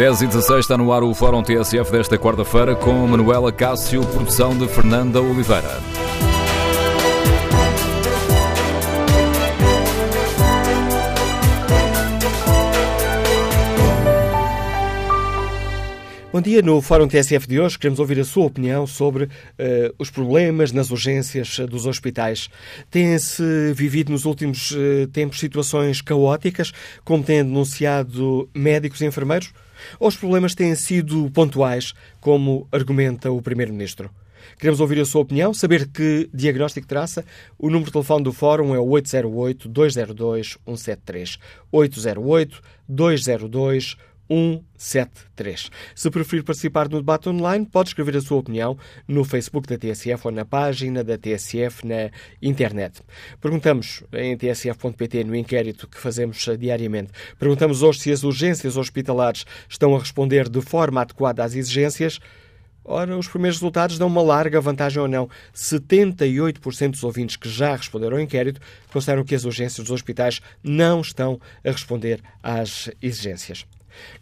10 e 16 está no ar o Fórum TSF desta quarta-feira com Manuela Cássio, produção de Fernanda Oliveira. Bom dia. No Fórum TSF de hoje queremos ouvir a sua opinião sobre uh, os problemas nas urgências dos hospitais. Têm-se vivido nos últimos uh, tempos situações caóticas, como têm denunciado médicos e enfermeiros? Ou os problemas têm sido pontuais, como argumenta o Primeiro-Ministro? Queremos ouvir a sua opinião, saber que diagnóstico traça. O número de telefone do Fórum é o 808-202-173. 808-202-173. 173. Se preferir participar no debate online, pode escrever a sua opinião no Facebook da TSF ou na página da TSF na internet. Perguntamos em tsf.pt no inquérito que fazemos diariamente. Perguntamos hoje se as urgências hospitalares estão a responder de forma adequada às exigências. Ora, os primeiros resultados dão uma larga vantagem ou não. 78% dos ouvintes que já responderam ao inquérito consideram que as urgências dos hospitais não estão a responder às exigências.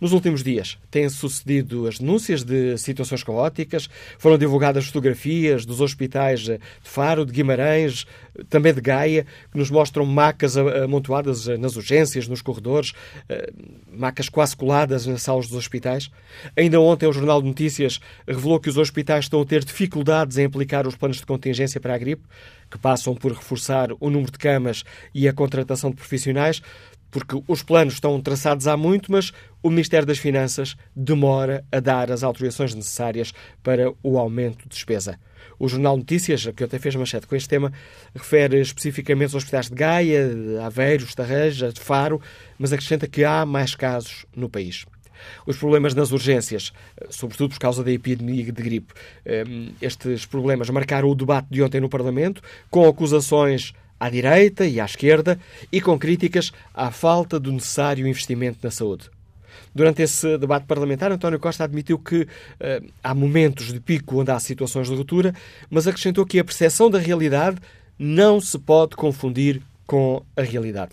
Nos últimos dias têm sucedido as denúncias de situações caóticas, foram divulgadas fotografias dos hospitais de Faro, de Guimarães, também de Gaia, que nos mostram macas amontoadas nas urgências, nos corredores, eh, macas quase coladas nas salas dos hospitais. Ainda ontem o Jornal de Notícias revelou que os hospitais estão a ter dificuldades em aplicar os planos de contingência para a gripe, que passam por reforçar o número de camas e a contratação de profissionais porque os planos estão traçados há muito, mas o Ministério das Finanças demora a dar as autorizações necessárias para o aumento de despesa. O Jornal Notícias, que até fez manchete com este tema, refere especificamente os hospitais de Gaia, de Aveiro, Estarreja, de Faro, mas acrescenta que há mais casos no país. Os problemas nas urgências, sobretudo por causa da epidemia de gripe, ehm, estes problemas marcaram o debate de ontem no Parlamento, com acusações à direita e à esquerda e com críticas à falta do necessário investimento na saúde. Durante esse debate parlamentar, António Costa admitiu que uh, há momentos de pico onde há situações de ruptura, mas acrescentou que a percepção da realidade não se pode confundir com a realidade.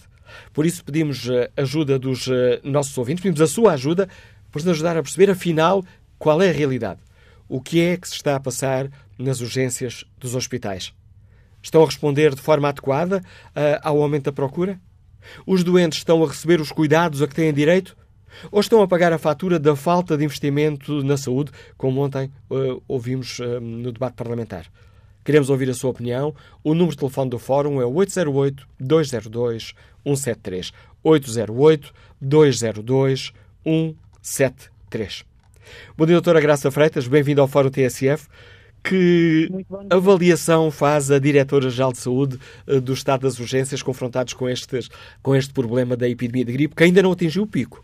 Por isso pedimos uh, ajuda dos uh, nossos ouvintes, pedimos a sua ajuda para nos ajudar a perceber, afinal, qual é a realidade. O que é que se está a passar nas urgências dos hospitais? Estão a responder de forma adequada uh, ao aumento da procura? Os doentes estão a receber os cuidados a que têm direito? Ou estão a pagar a fatura da falta de investimento na saúde, como ontem uh, ouvimos uh, no debate parlamentar? Queremos ouvir a sua opinião. O número de telefone do Fórum é 808-202-173. 808-202-173. Bom dia, doutora Graça Freitas. Bem-vindo ao Fórum TSF. Que avaliação faz a Diretora-Geral de Saúde eh, do Estado das Urgências confrontados com, estes, com este problema da epidemia de gripe, que ainda não atingiu o pico?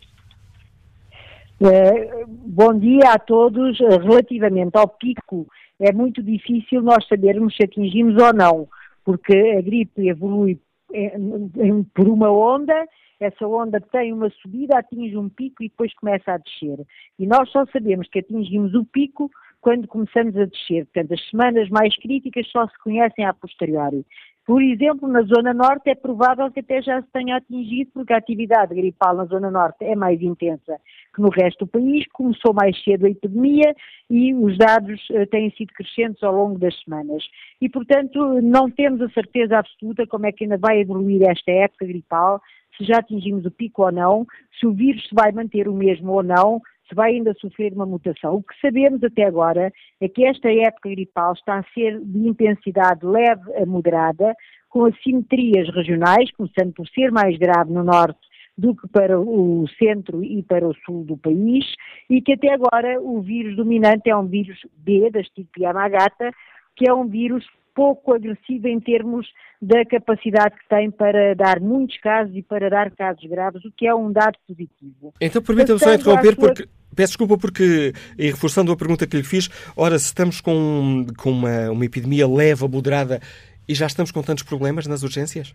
É, bom dia a todos. Relativamente ao pico, é muito difícil nós sabermos se atingimos ou não, porque a gripe evolui por uma onda, essa onda tem uma subida, atinge um pico e depois começa a descer. E nós só sabemos que atingimos o pico quando começamos a descer. Portanto, as semanas mais críticas só se conhecem a posteriori. Por exemplo, na Zona Norte é provável que até já se tenha atingido, porque a atividade gripal na Zona Norte é mais intensa que no resto do país, começou mais cedo a epidemia e os dados uh, têm sido crescentes ao longo das semanas. E, portanto, não temos a certeza absoluta como é que ainda vai evoluir esta época gripal, se já atingimos o pico ou não, se o vírus vai manter o mesmo ou não, se vai ainda sofrer uma mutação. O que sabemos até agora é que esta época gripal está a ser de intensidade leve a moderada, com assimetrias regionais, começando por ser mais grave no norte do que para o centro e para o sul do país, e que até agora o vírus dominante é um vírus B, da estirpe Yamagata, que é um vírus pouco agressivo em termos da capacidade que tem para dar muitos casos e para dar casos graves, o que é um dado positivo. Então permita-me só interromper, porque Peço desculpa porque, e reforçando a pergunta que lhe fiz, ora, se estamos com, com uma, uma epidemia leve, moderada, e já estamos com tantos problemas nas urgências?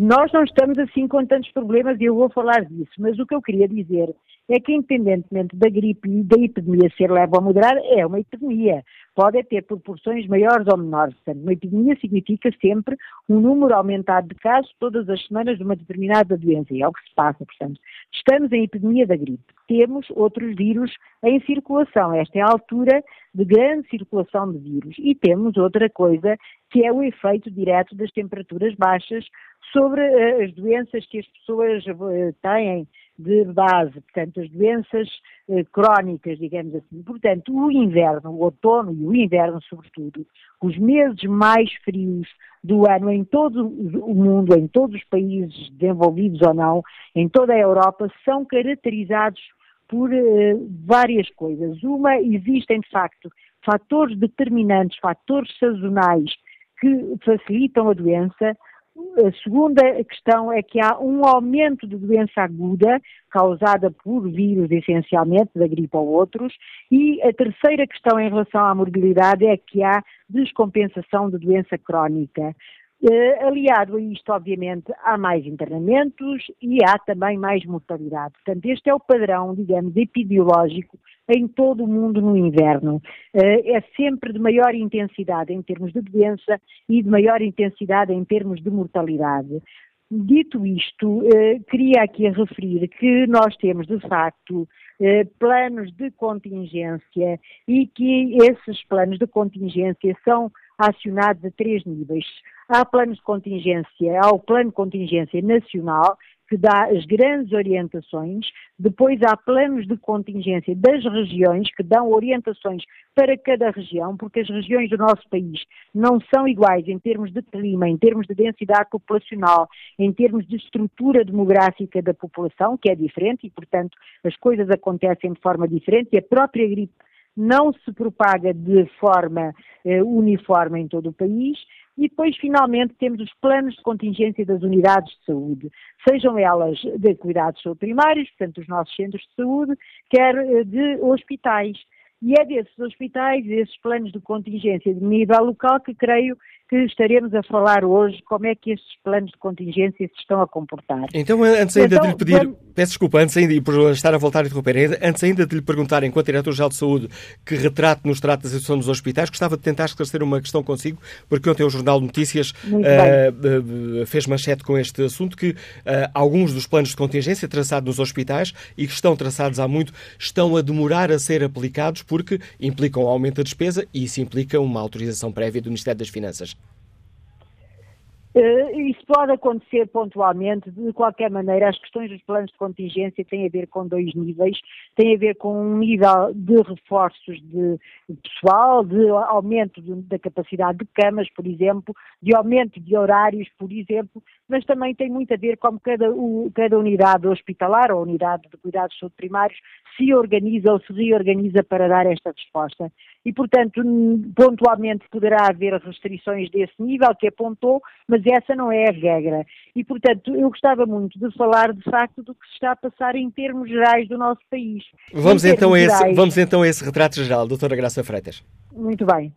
Nós não estamos assim com tantos problemas e eu vou falar disso, mas o que eu queria dizer é que, independentemente da gripe e da epidemia ser leve ou moderada, é uma epidemia. Pode ter proporções maiores ou menores. Uma epidemia significa sempre um número aumentado de casos todas as semanas de uma determinada doença. E é o que se passa, portanto. Estamos em epidemia da gripe. Temos outros vírus em circulação. Esta é a altura de grande circulação de vírus. E temos outra coisa, que é o efeito direto das temperaturas baixas sobre uh, as doenças que as pessoas uh, têm de base, portanto, as doenças uh, crónicas, digamos assim. Portanto, o inverno, o outono e o inverno, sobretudo, os meses mais frios do ano em todo o mundo, em todos os países desenvolvidos ou não, em toda a Europa, são caracterizados por várias coisas. Uma, existem de facto fatores determinantes, fatores sazonais que facilitam a doença, a segunda questão é que há um aumento de doença aguda, causada por vírus essencialmente, da gripe ou outros, e a terceira questão em relação à morbilidade é que há descompensação de doença crónica. Uh, aliado a isto, obviamente, há mais internamentos e há também mais mortalidade. Portanto, este é o padrão, digamos, epidemiológico em todo o mundo no inverno. Uh, é sempre de maior intensidade em termos de doença e de maior intensidade em termos de mortalidade. Dito isto, uh, queria aqui referir que nós temos, de facto, planos de contingência e que esses planos de contingência são acionados a três níveis. Há planos de contingência, há o plano de contingência nacional, que dá as grandes orientações, depois há planos de contingência das regiões, que dão orientações para cada região, porque as regiões do nosso país não são iguais em termos de clima, em termos de densidade populacional, em termos de estrutura demográfica da população, que é diferente e, portanto, as coisas acontecem de forma diferente e a própria gripe não se propaga de forma eh, uniforme em todo o país. E depois, finalmente, temos os planos de contingência das unidades de saúde, sejam elas de cuidados primários, portanto, os nossos centros de saúde, quer eh, de hospitais. E é desses hospitais, desses planos de contingência de nível local, que creio que estaremos a falar hoje como é que estes planos de contingência se estão a comportar. Então, antes ainda então, de lhe pedir, quando... peço desculpa, antes ainda, por estar a voltar a interromper, antes ainda de lhe perguntar, enquanto Diretor-Geral de Saúde, que retrato nos trata da situação dos hospitais, gostava de tentar esclarecer uma questão consigo, porque ontem o Jornal de Notícias uh, fez manchete com este assunto, que uh, alguns dos planos de contingência traçados nos hospitais, e que estão traçados há muito, estão a demorar a ser aplicados porque implicam um aumento da despesa e isso implica uma autorização prévia do Ministério das Finanças. Uh, isso pode acontecer pontualmente, de qualquer maneira, as questões dos planos de contingência têm a ver com dois níveis, têm a ver com um nível de reforços de pessoal, de aumento de, da capacidade de camas, por exemplo, de aumento de horários, por exemplo, mas também tem muito a ver como cada, o, cada unidade hospitalar ou unidade de cuidados primários se organiza ou se reorganiza para dar esta resposta. E, portanto, pontualmente poderá haver restrições desse nível que apontou, mas essa não é a regra. E, portanto, eu gostava muito de falar, de facto, do que se está a passar em termos gerais do nosso país. Vamos, então a, esse, vamos então a esse retrato geral, doutora Graça Freitas. Muito bem.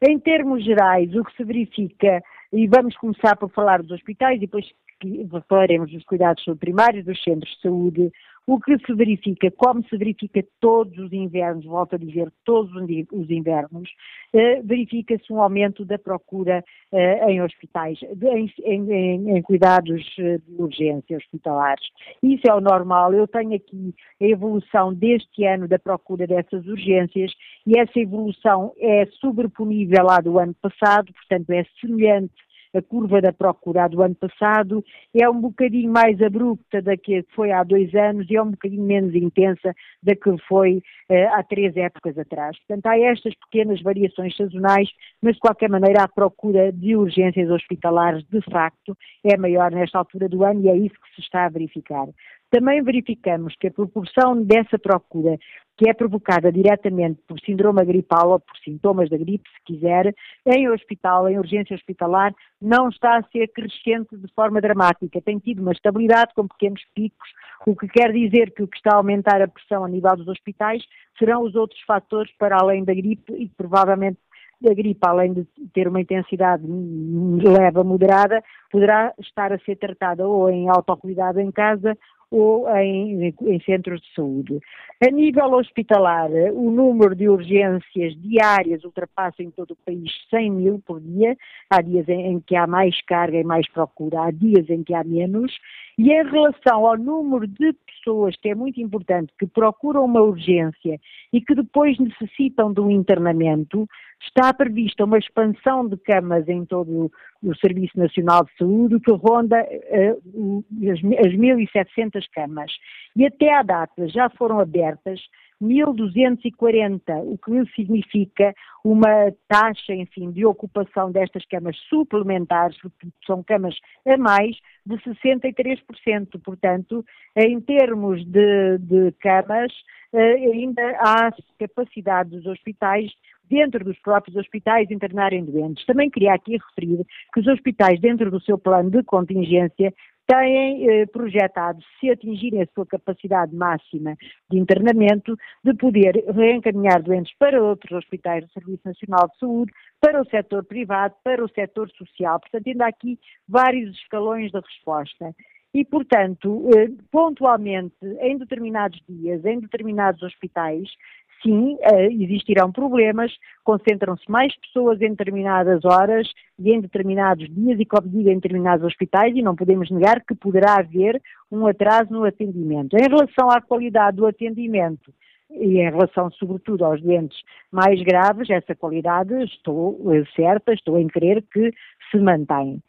Em termos gerais, o que se verifica, e vamos começar por falar dos hospitais e depois falaremos dos cuidados primários, dos centros de saúde, o que se verifica, como se verifica todos os invernos, volto a dizer, todos os invernos, eh, verifica-se um aumento da procura eh, em hospitais, em, em, em, cuidados eh, de urgência hospitalares. Isso é o normal. Eu tenho aqui a evolução deste ano da procura dessas urgências e essa evolução é sobreponível à do ano passado, portanto é semelhante a curva da procura do ano passado é um bocadinho mais abrupta da que foi há dois anos e é um bocadinho menos intensa da que foi uh, há três épocas atrás. Portanto, há estas pequenas variações sazonais, mas de qualquer maneira a procura de urgências hospitalares de facto é maior nesta altura do ano e é isso que se está a verificar. Também verificamos que a proporção dessa procura que é provocada diretamente por síndrome gripal ou por sintomas da gripe, se quiser, em hospital, em urgência hospitalar, não está a ser crescente de forma dramática. Tem tido uma estabilidade com pequenos picos, o que quer dizer que o que está a aumentar a pressão a nível dos hospitais serão os outros fatores para além da gripe e provavelmente a gripe, além de ter uma intensidade leve a moderada, poderá estar a ser tratada ou em autocuidado em casa ou em, em, centros de saúde. A nível hospitalar, o número de urgências diárias ultrapassa em todo o país 100 mil por dia. Há dias em, em que há mais carga e mais procura, há dias em que há menos. E em relação ao número de pessoas, que é muito importante, que procuram uma urgência e que depois necessitam de um internamento, está prevista uma expansão de camas em todo o Serviço Nacional de Saúde que ronda uh, as, as 1.700 camas. E até à data já foram abertas 1.240, o que significa uma taxa, enfim, de ocupação destas camas suplementares, porque são camas a mais, de 63%. Portanto, em termos de, de camas, eh, ainda há capacidade dos hospitais dentro dos próprios hospitais internarem doentes. Também queria aqui referir que os hospitais, dentro do seu plano de contingência, têm eh, projetado, se atingirem a sua capacidade máxima de internamento, de poder reencaminhar doentes para outros hospitais do Serviço Nacional de Saúde, para o setor privado, para o setor social. Portanto, ainda há aqui vários escalões da resposta. E, portanto, eh, pontualmente, em determinados dias, em determinados hospitais, sim, eh, existirão problemas, concentram-se mais pessoas em determinadas horas e em determinados dias e, como digo, em determinados hospitais e não podemos negar que poderá haver um atraso no atendimento. Em relação à qualidade do atendimento, e em relação, sobretudo, aos doentes mais graves, essa qualidade, estou eh, certa, estou em crer que se mantém.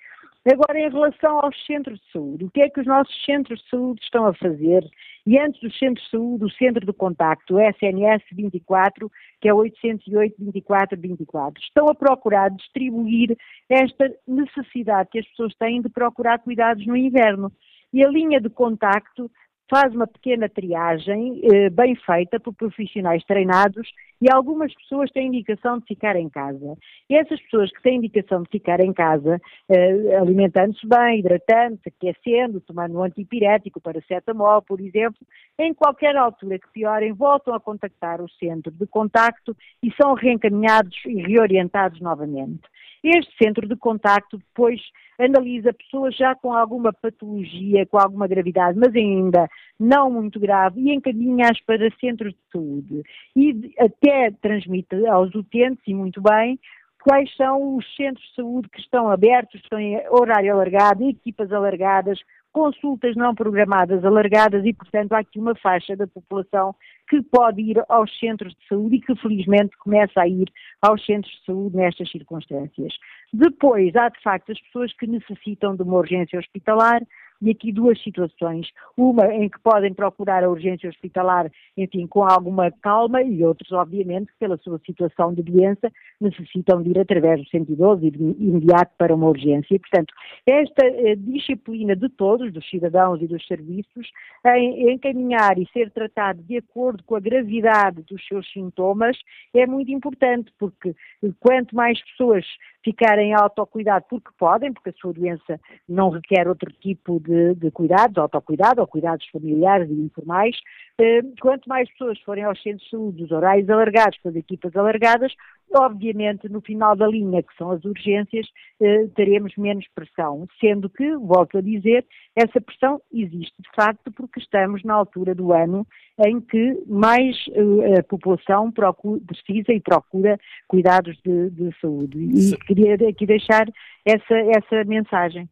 Agora, em relação aos centros de saúde, o que é que os nossos centros de saúde estão a fazer? E antes dos centros de saúde, o centro de contacto, o SNS 24, que é 808 24 24, estão a procurar distribuir esta necessidade que as pessoas têm de procurar cuidados no inverno. E a linha de contacto faz uma pequena triagem eh, bem feita por profissionais treinados e algumas pessoas têm indicação de ficar em casa. E essas pessoas que têm indicação de ficar em casa, eh, alimentando-se bem, hidratando-se, aquecendo, tomando um antipirético, paracetamol, por exemplo, em qualquer altura que piorem, voltam a contactar o centro de contacto e são reencaminhados e reorientados novamente. Este centro de contacto depois analisa pessoas já com alguma patologia, com alguma gravidade, mas ainda não muito grave, e encaminha-as para centros de saúde. E até transmite aos utentes, e muito bem, quais são os centros de saúde que estão abertos, estão em horário alargado, equipas alargadas, consultas não programadas alargadas e, portanto, há aqui uma faixa da população que pode ir aos centros de saúde e que, felizmente, começa a ir aos centros de saúde nestas circunstâncias. Depois, há, de facto, as pessoas que necessitam de uma urgência hospitalar, e aqui duas situações. Uma em que podem procurar a urgência hospitalar, enfim, com alguma calma, e outros, obviamente, pela sua situação de doença, necessitam de ir através do 112 e imediato para uma urgência. Portanto, esta eh, disciplina de todos, dos cidadãos e dos serviços, em encaminhar e ser tratado de acordo com a gravidade dos seus sintomas, é muito importante, porque quanto mais pessoas ficarem autocuidado porque podem, porque a sua doença não requer outro tipo de, de cuidados, autocuidado ou cuidados familiares e informais. Eh, quanto mais pessoas forem aos centros de saúde, os horários alargados, com as equipas alargadas, obviamente no final da linha, que são as urgências, eh, teremos menos pressão, sendo que, volto a dizer, essa pressão existe de facto porque estamos na altura do ano em que mais uh, a população procura, precisa e procura cuidados de, de saúde. E Sim. queria aqui deixar essa, essa mensagem.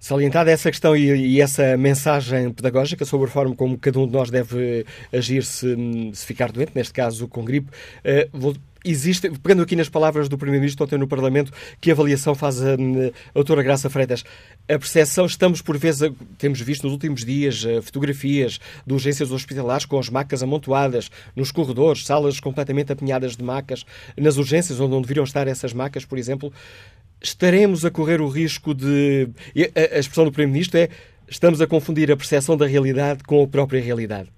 Salientada essa questão e, e, essa mensagem pedagógica sobre a forma como cada um de nós deve agir se, se ficar doente, neste caso com gripe, uh, vou existe, pegando aqui nas palavras do Primeiro-Ministro ontem no Parlamento, que avaliação faz a, a doutora Graça Freitas? A percepção, estamos por vezes, temos visto nos últimos dias eh, fotografias de urgências hospitalares com as macas amontoadas nos corredores, salas completamente apinhadas de macas, nas urgências onde não deveriam estar essas macas, por exemplo. Estaremos a correr o risco de. A, expressão do Primeiro-Ministro é estamos a confundir a percepção da realidade com a própria realidade.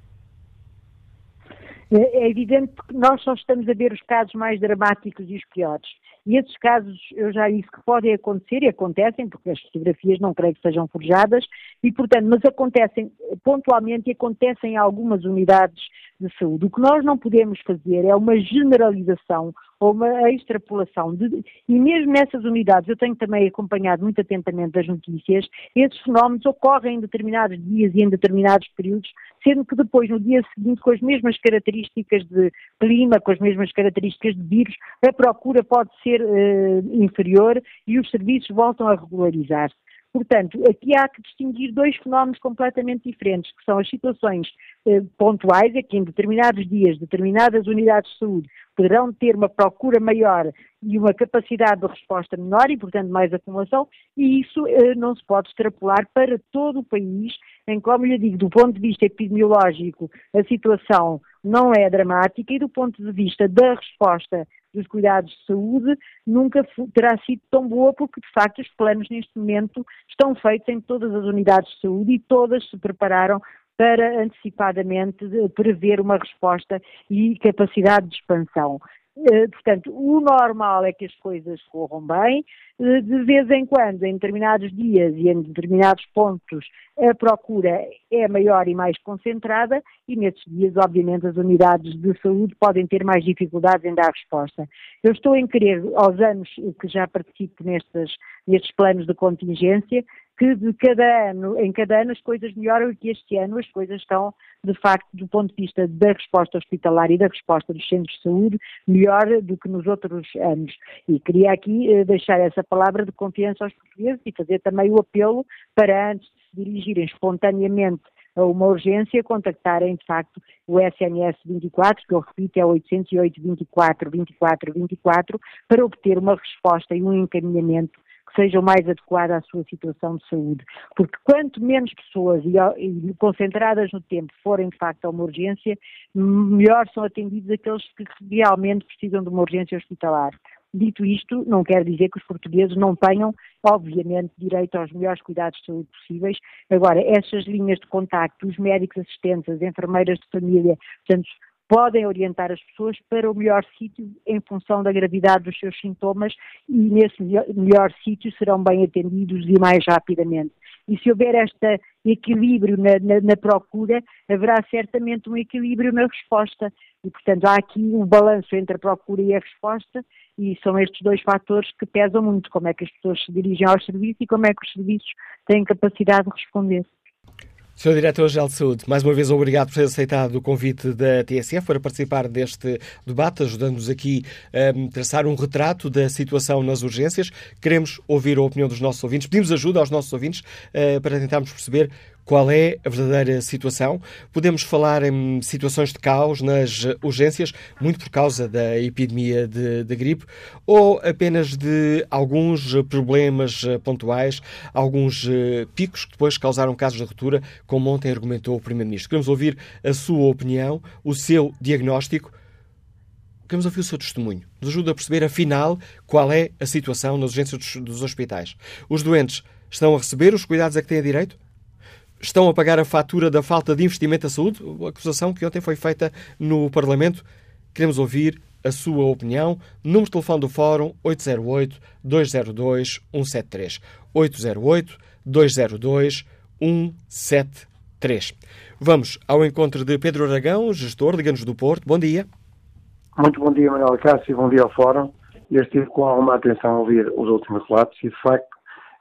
É, é evidente que nós só estamos a ver os casos mais dramáticos e os piores. E esses casos, eu já disse que podem acontecer e acontecem, porque as fotografias não creio que sejam forjadas, e portanto, mas acontecem pontualmente e acontecem em algumas unidades de saúde. O que nós não podemos fazer é uma generalização ou uma extrapolação. De, e mesmo nessas unidades, eu tenho também acompanhado muito atentamente as notícias, esses fenómenos ocorrem em determinados dias e em determinados períodos, sendo que depois, no dia seguinte, com as mesmas características de clima, com as mesmas características de vírus, a procura pode ser uh, inferior e os serviços voltam a regularizar-se. Portanto, aqui há que distinguir dois fenómenos completamente diferentes, que são as situações eh, pontuais, é que em determinados dias, determinadas unidades de saúde poderão ter uma procura maior e uma capacidade de resposta menor e, portanto, mais acumulação, e isso eh, não se pode extrapolar para todo o país, em como lhe digo, do ponto de vista epidemiológico, a situação não é dramática e do ponto de vista da resposta dos cuidados de saúde nunca terá sido tão boa, porque de facto os planos neste momento estão feitos em todas as unidades de saúde e todas se prepararam para antecipadamente prever uma resposta e capacidade de expansão. Eh, portanto, o normal é que as coisas corram bem. Eh, de vez em quando, em determinados dias e em determinados pontos, a procura é maior e mais concentrada, e nesses dias, obviamente, as unidades de saúde podem ter mais dificuldades em dar resposta. Eu estou em querer, aos anos que já participo nestes, nestes planos de contingência, que de cada ano, em cada ano as coisas melhoram e que este ano as coisas estão, de facto, do ponto de vista da resposta hospitalar e da resposta dos centros de saúde, melhor do que nos outros anos. E queria aqui eh, deixar essa palavra de confiança aos portugueses e fazer também o apelo para, antes de se dirigirem espontaneamente a uma urgência, contactarem de facto o SNS 24, que eu repito é 808 24 24 24, para obter uma resposta e um encaminhamento seja o mais adequado à sua situação de saúde. Porque quanto menos pessoas e, e, concentradas no tempo forem de facto a uma urgência, melhor são atendidos aqueles que realmente precisam de uma urgência hospitalar. Dito isto, não quer dizer que os portugueses não tenham, obviamente, direito aos melhores cuidados de saúde possíveis. Agora, essas linhas de contacto, os médicos assistentes, as enfermeiras de família, portanto, podem orientar as pessoas para o melhor sítio em função da gravidade dos seus sintomas e nesse melhor sítio serão bem atendidos e mais rapidamente. E se houver este equilíbrio na, na, na, procura, haverá certamente um equilíbrio na resposta. E, portanto, há aqui um balanço entre a procura e a resposta, e são estes dois fatores que pesam muito: como é que as pessoas se dirigem aos serviços e como é que os serviços têm capacidade de responder. Sr. Diretor-Geral de Saúde, mais uma vez obrigado por ter aceitado o convite da TSF para participar deste debate, ajudando-nos aqui a traçar um retrato da situação nas urgências. Queremos ouvir a opinião dos nossos ouvintes, pedimos ajuda aos nossos ouvintes uh, para tentarmos perceber qual é a verdadeira situação. Podemos falar em situações de caos nas urgências, muito por causa da epidemia de, de gripe, ou apenas de alguns problemas eh, pontuais, alguns eh, picos que depois causaram casos de ruptura, como ontem argumentou o Primeiro-Ministro. Queremos ouvir a sua opinião, o seu diagnóstico. Queremos ouvir o seu testemunho. Nos ajuda a perceber, afinal, qual é a situação nas urgências dos, dos hospitais. Os doentes estão a receber os cuidados a que têm direito? Estão a pagar a fatura da falta de investimento na saúde? Acusação que ontem foi feita no Parlamento. Queremos ouvir a sua opinião. Número de telefone do Fórum 808-202-173. 808-202-173. Vamos ao encontro de Pedro Aragão, gestor de Ganos do Porto. Bom dia. Muito bom dia, Manuel Cássio, bom dia ao Fórum. Eu estive com alguma atenção a ouvir os últimos relatos e, de facto,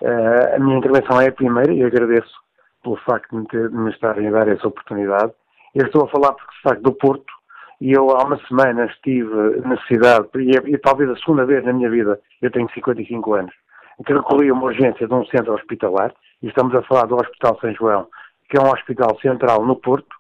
eh, a minha intervenção é a primeira e agradeço pelo facto de me, me estarem a dar essa oportunidade. Eu estou a falar porque, facto, do Porto, e eu há uma semana estive na cidade, e, é, e talvez a segunda vez na minha vida, eu tenho 55 anos, que recorri a uma urgência de um centro hospitalar, e estamos a falar do Hospital São João, que é um hospital central no Porto,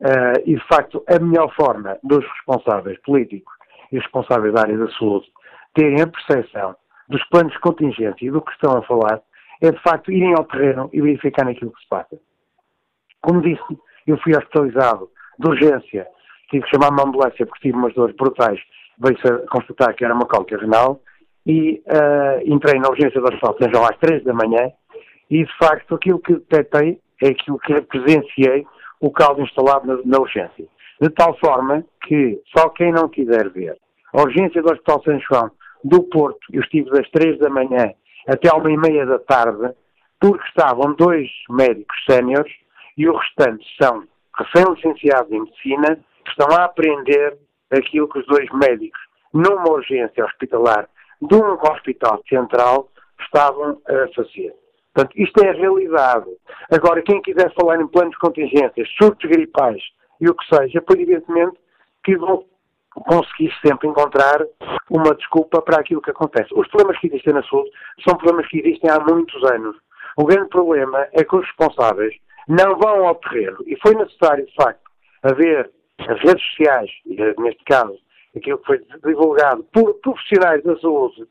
uh, e de facto a melhor forma dos responsáveis políticos e responsáveis da área da saúde terem a percepção dos planos de contingência e do que estão a falar é de facto irem ao terreno e verificar naquilo que se passa. Como disse, eu fui hospitalizado de urgência, tive que chamar uma ambulância porque tive umas dores brutais, veio-se constatar que era uma cólica renal e uh, entrei na urgência do Hospital São João às três da manhã e de facto aquilo que detectei é aquilo que presenciei o caldo instalado na, na urgência. De tal forma que só quem não quiser ver a urgência do Hospital São João do Porto, eu estive das três da manhã até à uma e meia da tarde, porque estavam dois médicos séniores e os restantes são recém-licenciados em medicina que estão a aprender aquilo que os dois médicos numa urgência hospitalar de um hospital central estavam a fazer. Portanto, isto é a realidade. Agora, quem quiser falar em planos de contingências, surtos gripais e o que seja, pois evidentemente que vão conseguir sempre encontrar uma desculpa para aquilo que acontece. Os problemas que existem na saúde são problemas que existem há muitos anos. O grande problema é que os responsáveis não vão ao terreno. E foi necessário, de facto, haver as redes sociais, e neste caso, aquilo que foi divulgado por profissionais da saúde,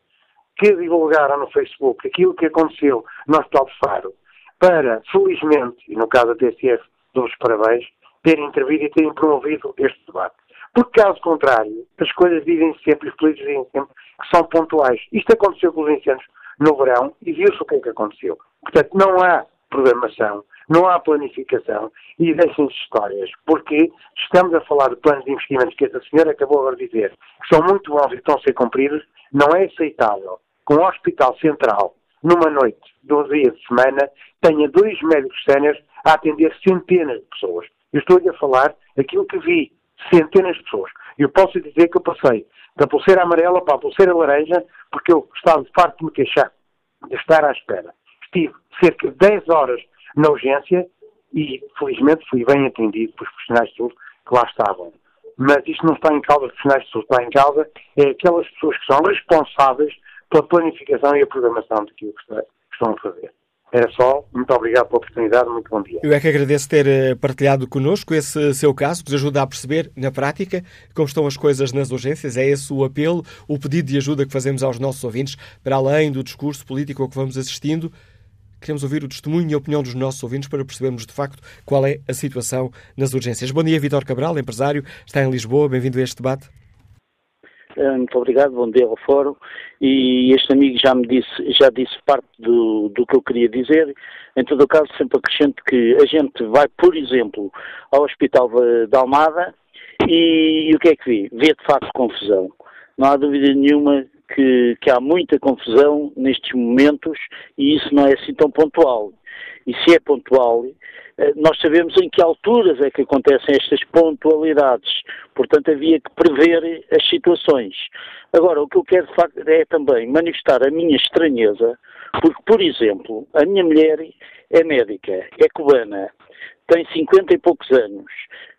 que divulgaram no Facebook aquilo que aconteceu no Hospital de Faro, para, felizmente, e no caso da TSF, dou-vos parabéns, terem intervido e terem promovido este debate. Porque, caso contrário, as coisas dizem sempre, os políticos dizem sempre, que são pontuais. Isto aconteceu com os incêndios no verão e viu-se o que é que aconteceu. Portanto, não há programação, não há planificação e deixem-se histórias, porque estamos a falar de planos de investimentos que esta senhora acabou agora de dizer, que são muito bons e estão a ser cumpridos, não é aceitável que um hospital central, numa noite, dois dias de semana, tenha dois médicos séniores a atender centenas de pessoas. Eu estou-lhe a falar aquilo que vi, centenas de pessoas. Eu posso dizer que eu passei da pulseira amarela para a pulseira laranja, porque eu estava farto de me queixar, de estar à espera. Estive cerca de 10 horas na urgência e, felizmente, fui bem atendido pelos profissionais de saúde que lá estavam. Mas isto não está em causa os profissionais de saúde, está em causa é aquelas pessoas que são responsáveis pela planificação e a programação daquilo que estão a fazer. Era só. Muito obrigado pela oportunidade. Muito bom dia. Eu é que agradeço ter eh, partilhado connosco esse seu caso, que nos ajuda a perceber, na prática, como estão as coisas nas urgências. É esse o apelo, o pedido de ajuda que fazemos aos nossos ouvintes, para além do discurso político ao que vamos assistindo. Queremos ouvir o testemunho e a opinião dos nossos ouvintes para percebermos, de facto, qual é a situação nas urgências. Bom dia, Vitor Cabral, empresário, está em Lisboa. Bem-vindo a este debate. Eh, muito obrigado, bom dia ao fórum. E este amigo já me disse, já disse parte do, do que eu queria dizer. Em todo o caso, sempre acrescento que a gente vai, por exemplo, ao Hospital da Almada e, e o que é que vê? Vê de facto confusão. Não há dúvida nenhuma que, que há muita confusão nestes momentos e isso não é assim tão pontual. E se é pontual, nós sabemos em que alturas é que acontecem estas pontualidades. Portanto, havia que prever as situações. Agora, o que eu quero de facto é também manifestar a minha estranheza, porque, por exemplo, a minha mulher é médica, é cubana, tem 50 e poucos anos,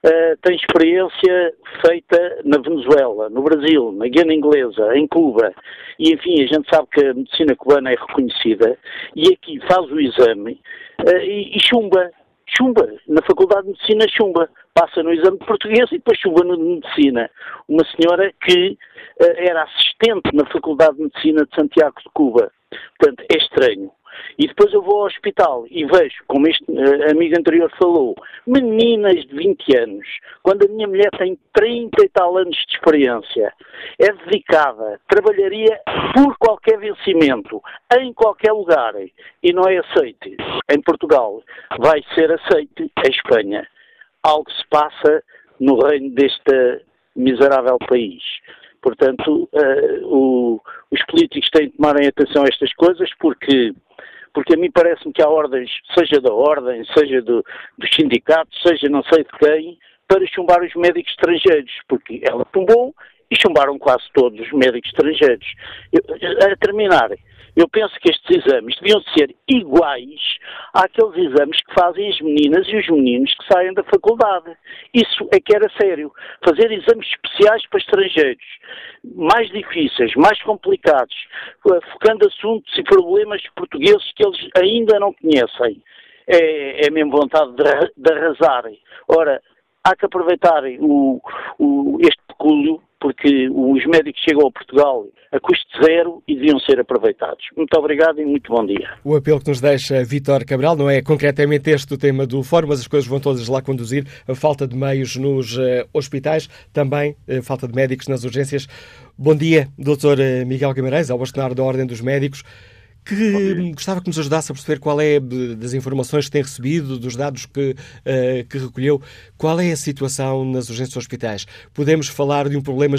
uh, tem experiência feita na Venezuela, no Brasil, na Guiana Inglesa, em Cuba, e enfim, a gente sabe que a medicina cubana é reconhecida, e aqui faz o exame uh, e, e chumba chumba, na Faculdade de Medicina chumba, passa no exame de português e depois chumba no de Medicina. Uma senhora que uh, era assistente na Faculdade de Medicina de Santiago de Cuba. Portanto, é estranho. E depois eu vou ao hospital e vejo, como este uh, amigo anterior falou, meninas de 20 anos, quando a minha mulher tem 30 e tal anos de experiência, é dedicada, trabalharia por qualquer vencimento, em qualquer lugar, e não é aceite em Portugal, vai ser aceite em Espanha. Algo se passa no reino deste miserável país. Portanto, uh, o, os políticos têm de tomarem atenção a estas coisas porque porque a mim parece-me que há ordens, seja da ordem, seja do, dos sindicatos, seja não sei de quem, para chumbar os médicos estrangeiros, porque ela chumbou e chumbaram quase todos os médicos estrangeiros. A terminar, eu penso que estes exames deviam ser iguais àqueles exames que fazem as meninas e os meninos que saem da faculdade. Isso é que era sério. Fazer exames especiais para estrangeiros, mais difíceis, mais complicados, eh, focando assuntos e problemas portugueses que eles ainda não conhecem. É, é mesmo vontade de, de arrasarem. Ora, há que aproveitarem o, o, este pecúlio porque os médicos chegam a Portugal a custo zero e deviam ser aproveitados. Muito obrigado e muito bom dia. O apelo que nos deixa Vítor Cabral não é concretamente este o tema do fórum, mas as coisas vão todas lá conduzir. A falta de meios nos uh, hospitais, também a falta de médicos nas urgências. Bom dia, Dr. Eh, Miguel Guimarães, ao bastonário da Ordem dos Médicos que gostava que nos ajudasse a perceber qual é, das informações que tem recebido, dos dados que, uh, que recolheu, qual é a situação nas urgências hospitais. Podemos falar de um problema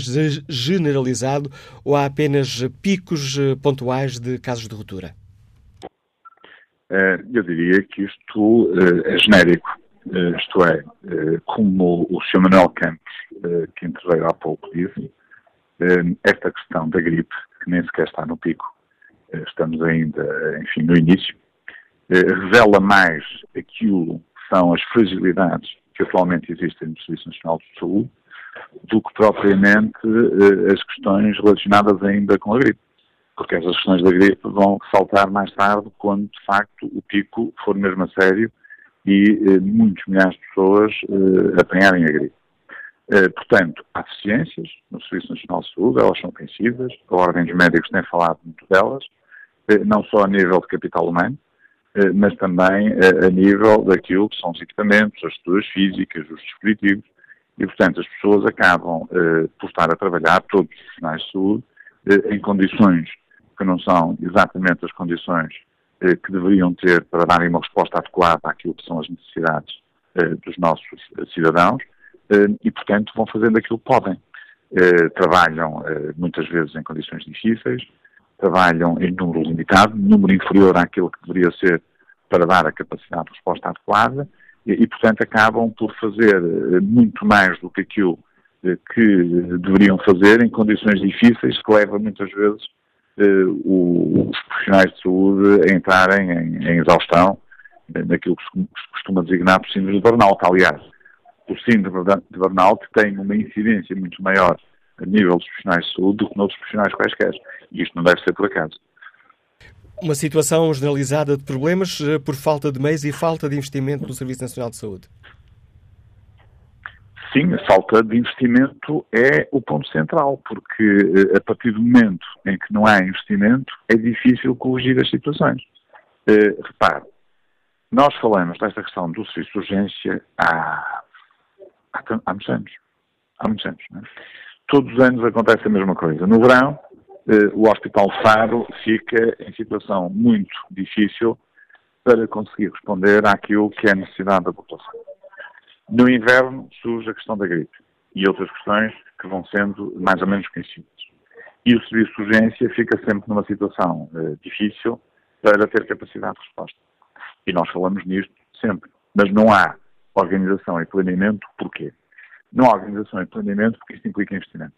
generalizado ou há apenas picos eh, pontuais de casos de ruptura? Uh, eu diria que isto é genérico. isto é, como o Sr. Manuel Campos, que interveio há pouco, disse, esta questão da gripe, que nem sequer está no pico, estamos ainda, enfim, no início, revela mais aquilo que são as fragilidades que atualmente existem no Serviço Nacional de Saúde do que propriamente as questões relacionadas ainda com a gripe porque essas questões da gripe vão saltar mais tarde, quando de facto o pico for mesmo a sério e eh, muitos milhares de pessoas eh, apanharem a gripe. Eh, portanto, há deficiências no Serviço Nacional de Saúde, elas são conhecidas, a Ordem dos Médicos tem falado muito delas, eh, não só a nível de capital humano, eh, mas também eh, a nível daquilo que são os equipamentos, as estruturas físicas, os dispositivos, e portanto as pessoas acabam por estar a trabalhar, todos os profissionais de saúde, em condições que não são exatamente as condições eh, que deveriam ter para darem uma resposta adequada àquilo que são as necessidades eh, dos nossos cidadãos eh, e, portanto, vão fazendo aquilo que podem. Eh, trabalham eh, muitas vezes em condições difíceis, trabalham em número limitado, número inferior àquilo que deveria ser para dar a capacidade de resposta adequada e, e portanto, acabam por fazer eh, muito mais do que aquilo que deveriam fazer em condições difíceis, que leva muitas vezes uh, os profissionais de saúde a entrarem em, em exaustão eh, naquilo que se costuma designar por síndrome de burnout. Aliás, o síndrome de burnout tem uma incidência muito maior a nível dos profissionais de saúde do que noutros profissionais quaisquer. E isto não deve ser por acaso. Uma situação generalizada de problemas eh, por falta de meios e falta de investimento no Serviço Nacional de Saúde. Sim, a falta de investimento é o ponto central, porque eh, a partir do momento em que não há investimento, é difícil corrigir as situações. Uh, repare, nós falamos desta questão do serviço de urgência há, há, há muitos anos. Há muitos anos. É? Todos os anos acontece a mesma coisa. No verão, uh, o Hospital Faro fica em situação muito difícil para conseguir responder àquilo que é a necessidade da população. No inverno surge a questão da gripe e outras questões que vão sendo mais ou menos conhecidas. E o serviço de urgência fica sempre numa situação uh, difícil para ter capacidade de resposta. E nós falamos nisto sempre. Mas não há organização e planeamento, porquê? Não há organização e planeamento porque isto implica investimento.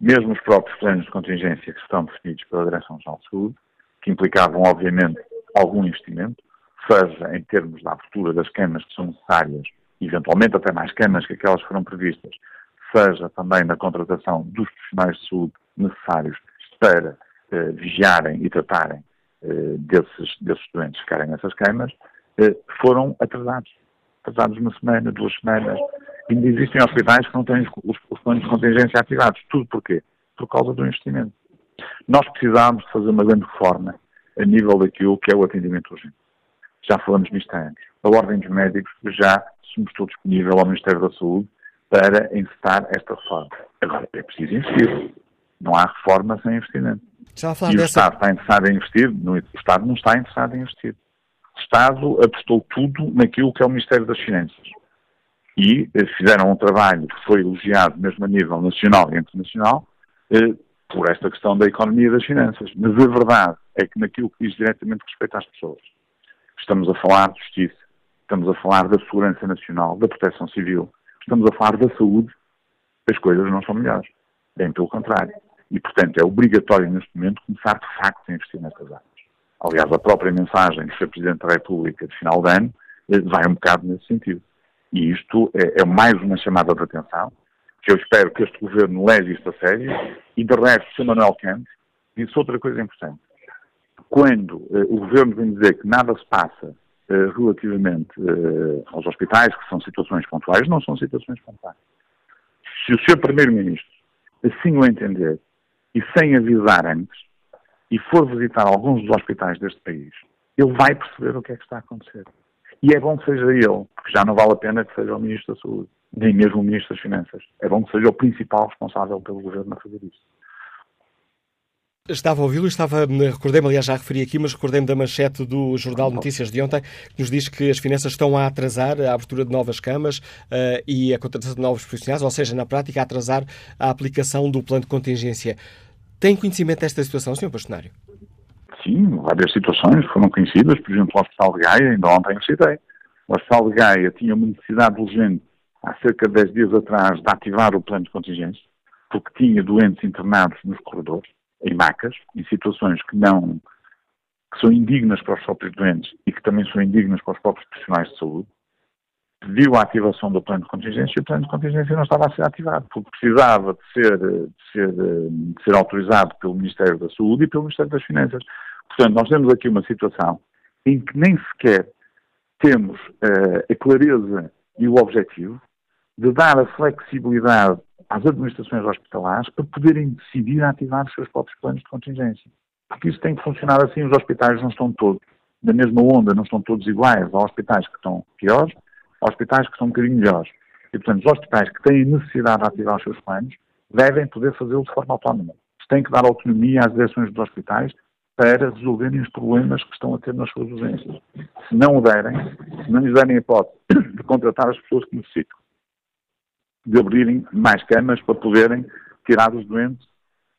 Mesmo os próprios planos de contingência que estão definidos pela Direção-Geral de Saúde, que implicavam, obviamente, algum investimento, seja em termos da abertura das camas que são necessárias eventualmente até mais camas que aquelas que foram previstas, seja também na contratação dos profissionais de saúde necessários para eh, vigiarem e tratarem eh, desses, desses doentes que ficarem nessas camas, eh, foram atrasados. Atrasados uma semana, duas semanas. Ainda existem hospitais que não têm os, os planos de contingência ativados. Tudo porquê? Por causa do investimento. Nós precisámos de fazer uma grande reforma a nível daquilo que é o atendimento urgente. Já falamos nisto há anos. A Ordem dos Médicos já se mostrou disponível ao Ministério da Saúde para encetar esta reforma. Agora, é preciso investir. Não há reforma sem investimento. Já e o Estado está interessado em investir? No, o Estado não está interessado em investir. O Estado apostou tudo naquilo que é o Ministério das Finanças. E eh, fizeram um trabalho que foi elogiado mesmo a nível nacional e internacional eh, por esta questão da economia e das finanças. Mas a verdade é que naquilo que diz diretamente respeito às pessoas, estamos a falar de justiça, estamos a falar da segurança nacional, da proteção civil, estamos a falar da saúde, as coisas não são melhores. Bem pelo contrário. E, portanto, é obrigatório neste momento começar de facto a investir nestas áreas. Aliás, a própria mensagem do Sr. Presidente da República de final de ano eh, vai um bocado nesse sentido. E isto é, é mais uma chamada de atenção, que eu espero que este Governo leve isto a sério. E, de resto, o. Manuel Campos disse outra coisa importante. Quando eh, o Governo vem dizer que nada se passa eh, relativamente uh, aos hospitais, que são situações pontuais, não são situações pontuais. Se o Sr. Primeiro-Ministro assim o entender e sem avisar antes, e for visitar alguns dos hospitais deste país, ele vai perceber o que é que está a acontecer. E é bom que seja ele, porque já não vale a pena que seja o Ministro da Saúde, nem mesmo o Ministro das Finanças. É bom que seja o principal responsável pelo Governo a fazer isso. Estava a ouvi-lo, estava, recordei-me, aliás, já referi aqui, mas recordei-me da manchete do Jornal Notícias de ontem, que nos diz que as finanças estão a atrasar a abertura de novas camas uh, e a contratação de novos profissionais, ou seja, na prática, a atrasar a aplicação do plano de contingência. Tem conhecimento desta situação, Sr. Bastonário? Sim, várias situações foram conhecidas, por exemplo, o Hospital de Gaia, ainda ontem eu citei. O Hospital de Gaia tinha uma necessidade urgente, há cerca de 10 dias atrás, de ativar o plano de contingência porque tinha doentes internados nos corredores, em macas, em situações que não que são indignas para os próprios doentes e que também são indignas para os próprios profissionais de saúde, pediu a ativação do plano de contingência e o plano de contingência não estava a ser ativado, porque precisava de ser, de ser, de ser autorizado pelo Ministério da Saúde e pelo Ministério das Finanças. Portanto, nós temos aqui uma situação em que nem sequer temos uh, a clareza e o objetivo de dar a flexibilidade às administrações hospitalares para poderem decidir ativar os seus próprios planos de contingência. Porque isso tem que funcionar assim, os hospitais não estão todos na mesma onda, não estão todos iguais. Há hospitais que estão piores, há hospitais que estão um bocadinho melhores. E, portanto, os hospitais que têm necessidade de ativar os seus planos devem poder fazê-lo de forma autónoma. Têm que dar autonomia às direções dos hospitais para resolverem os problemas que estão a ter nas suas urgências. Se não o derem, se não lhes derem a hipótese de contratar as pessoas que necessitam, de abrirem mais camas para poderem tirar os doentes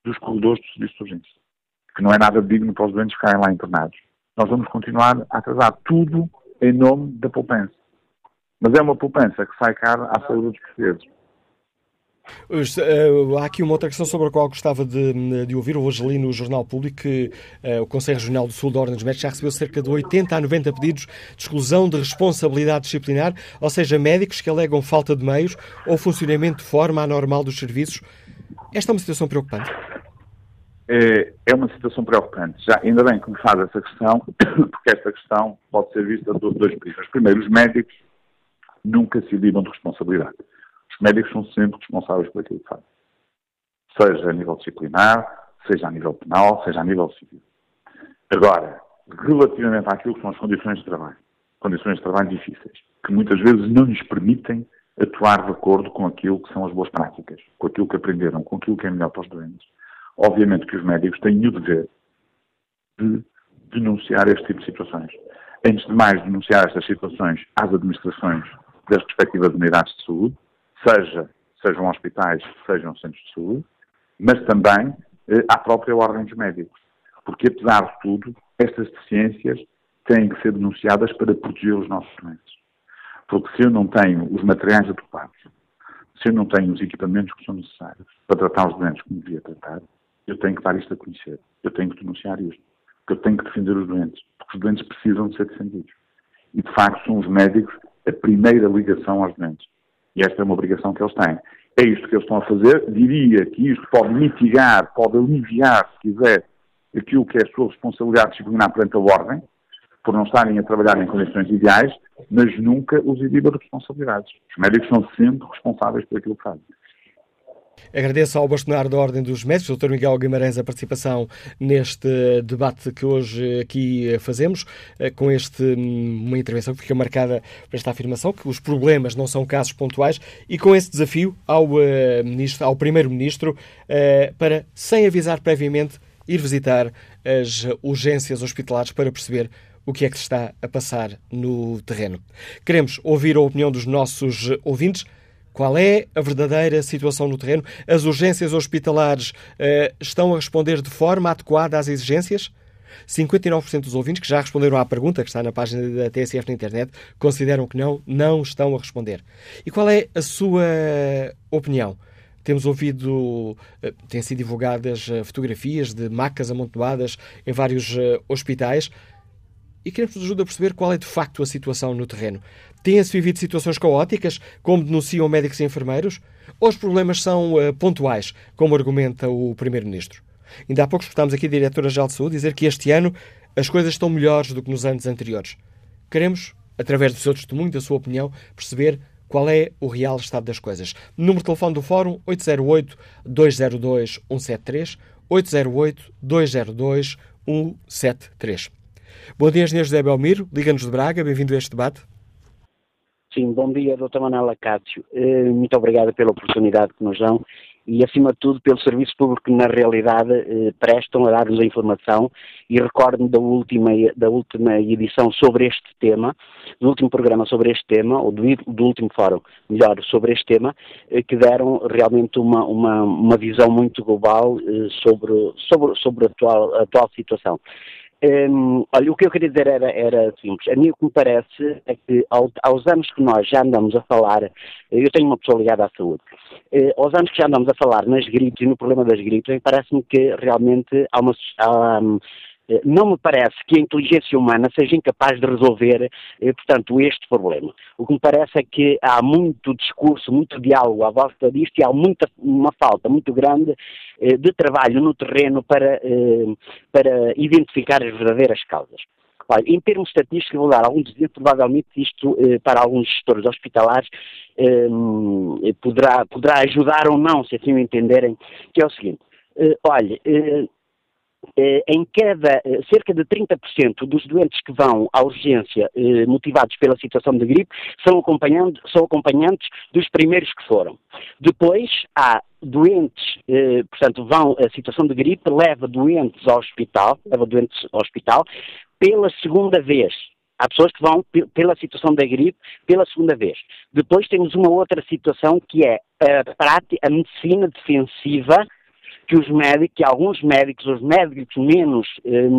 dos corredores dos serviços de urgência, que não é nada digno para os doentes ficarem lá internados. Nós vamos continuar a atrasar tudo em nome da poupança. Mas é uma poupança que sai caro à saúde dos portugueses. Uh, há aqui uma outra questão sobre a qual gostava de, de ouvir. Hoje li no Jornal Público que uh, o Conselho Regional do Sul da Ordem dos Médicos já recebeu cerca de 80 a 90 pedidos de exclusão de responsabilidade disciplinar, ou seja, médicos que alegam falta de meios ou funcionamento de forma anormal dos serviços. Esta é uma situação preocupante? É, é uma situação preocupante. Já, ainda bem que me faz essa questão, porque esta questão pode ser vista de dois prismas. Primeiro, os médicos nunca se livram de responsabilidade médicos são sempre responsáveis por aquilo que fazem. Seja a nível disciplinar, seja a nível penal, seja a nível civil. Agora, relativamente àquilo que são as condições de trabalho, condições de trabalho difíceis, que muitas vezes não lhes permitem atuar de acordo com aquilo que são as boas práticas, com aquilo que aprenderam, com aquilo que é melhor para os doentes. Obviamente que os médicos têm o dever de denunciar este tipo de situações. Antes de mais, denunciar estas situações às administrações das respectivas unidades de saúde, seja, sejam hospitais, sejam centros de saúde, mas também eh, à própria Ordem dos Médicos. Porque, apesar de tudo, estas deficiências têm que ser denunciadas para proteger os nossos doentes. Porque se eu não tenho os materiais adequados, se eu não tenho os equipamentos que são necessários para tratar os doentes como devia tratar, eu tenho que dar isto a conhecer. Eu tenho que denunciar isto. Porque eu tenho que defender os doentes. Porque os doentes precisam de ser defendidos. E, de facto, são os médicos a primeira ligação aos doentes. E esta é uma obrigação que eles têm. É isto que eles estão a fazer. Diria que isto pode mitigar, pode aliviar, se quiser, aquilo que é a sua responsabilidade disciplinar perante a ordem, por não estarem a trabalhar em condições ideais, mas nunca os exiba de responsabilidades. Os médicos são sempre responsáveis por aquilo que fazem. Agradeço ao bastonário da Ordem dos Médicos, Dr. Miguel Guimarães, a participação neste debate que hoje aqui fazemos, eh, com este, hum, uma intervenção que fica marcada por esta afirmação, que os problemas não são casos pontuais, e com esse desafio ao, uh, ministro, ao Primeiro-Ministro uh, para, sem avisar previamente, ir visitar as urgências hospitalares para perceber o que é que se está a passar no terreno. Queremos ouvir a opinião dos nossos ouvintes. Qual é a verdadeira situação no terreno? As urgências hospitalares uh, estão a responder de forma adequada às exigências? 59% dos ouvintes que já responderam à pergunta que está na página da TSF na internet consideram que não, não estão a responder. E qual é a sua opinião? Temos ouvido, eh, têm sido divulgadas eh, fotografias de macas amontoadas em vários hospitais e queremos nos ajuda a perceber qual é de facto a situação no terreno. Têm-se vivido situações caóticas, como denunciam médicos e enfermeiros? Ou os problemas são uh, pontuais, como argumenta o Primeiro-Ministro? Ainda há pouco escutámos aqui a Diretora-Geral de Saúde dizer que este ano as coisas estão melhores do que nos anos anteriores. Queremos, através do seu testemunho, da sua opinião, perceber qual é o real estado das coisas. Número de telefone do Fórum 808-202-173, 808-202-173. Bom dia, Engenheiro José Belmiro, Liga-nos de Braga, bem-vindo a este debate. Sim, bom dia, Dr. Manuela Cássio. Eh, muito obrigado pela oportunidade que nos dão e, acima de tudo, pelo serviço público que, na realidade, eh, prestam a dar-nos a informação. E recordo-me da última, da última edição sobre este tema, do último programa sobre este tema, ou do, do último fórum, melhor, sobre este tema, eh, que deram realmente uma, uma, uma visão muito global sobre, sobre, sobre a, atual, a atual situação. Um, olha, o que eu queria dizer era, era simples. A mim o que me parece é que ao, aos anos que nós já andamos a falar, eu tenho uma pessoa ligada à saúde, uh, aos anos que já andamos a falar nas gripes e no problema das gripes, parece-me que realmente há uma, há, eh, não me parece que a inteligência humana seja incapaz de resolver, eh, portanto, este problema. O que me parece é que há muito discurso, muito diálogo à volta disto e há muita, uma falta muito grande eh, de trabalho no terreno para, para identificar as verdadeiras causas. Olha, em termos estatísticos, vou dar alguns exemplos, provavelmente isto para alguns gestores hospitalares poderá, poderá ajudar ou não, se assim o entenderem, que é o seguinte, olha, eh, em cada, eh, cerca de 30% dos doentes que vão à urgência eh, motivados pela situação de gripe são, são acompanhantes dos primeiros que foram. Depois há doentes, portanto, vão, a situação de gripe leva doentes ao hospital, leva doentes ao hospital pela segunda vez. Há pessoas que vão pela situação da gripe pela segunda vez. Depois temos uma outra situação que é a, a medicina defensiva, que os médicos, que alguns médicos, os médicos menos, eh,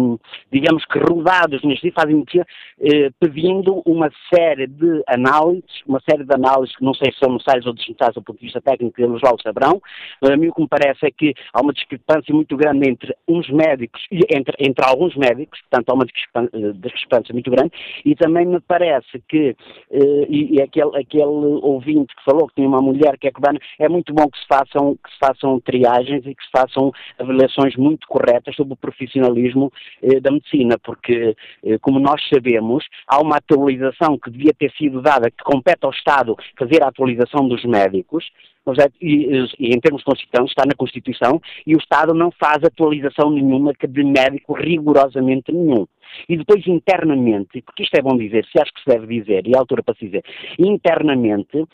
digamos que rodados neste fazem medicina, eh, pedindo uma série de análises, uma série de análises que não sei se são necessárias ou desnecessárias do ponto de vista técnico, eles lá o saberão, a mim o que me parece é que há uma discrepância muito grande entre uns médicos, entre, entre alguns médicos, portanto há uma eh, discrepância muito grande, e também me parece que, eh, e, e aquele, aquele ouvinte que falou que tinha uma mulher que é cubana, é muito bom que se façam, que se façam triagens e que se façam façam avaliações muito corretas sobre o profissionalismo eh, da medicina, porque, eh, como nós sabemos, há uma atualização que devia ter sido dada, que compete ao Estado fazer a atualização dos médicos, é, e, e, em termos Constituição, está na Constituição, e o Estado não faz atualização nenhuma de médico rigorosamente nenhum. E depois internamente, porque isto é bom dizer, se acho que se deve dizer, e é a altura para se dizer, internamente,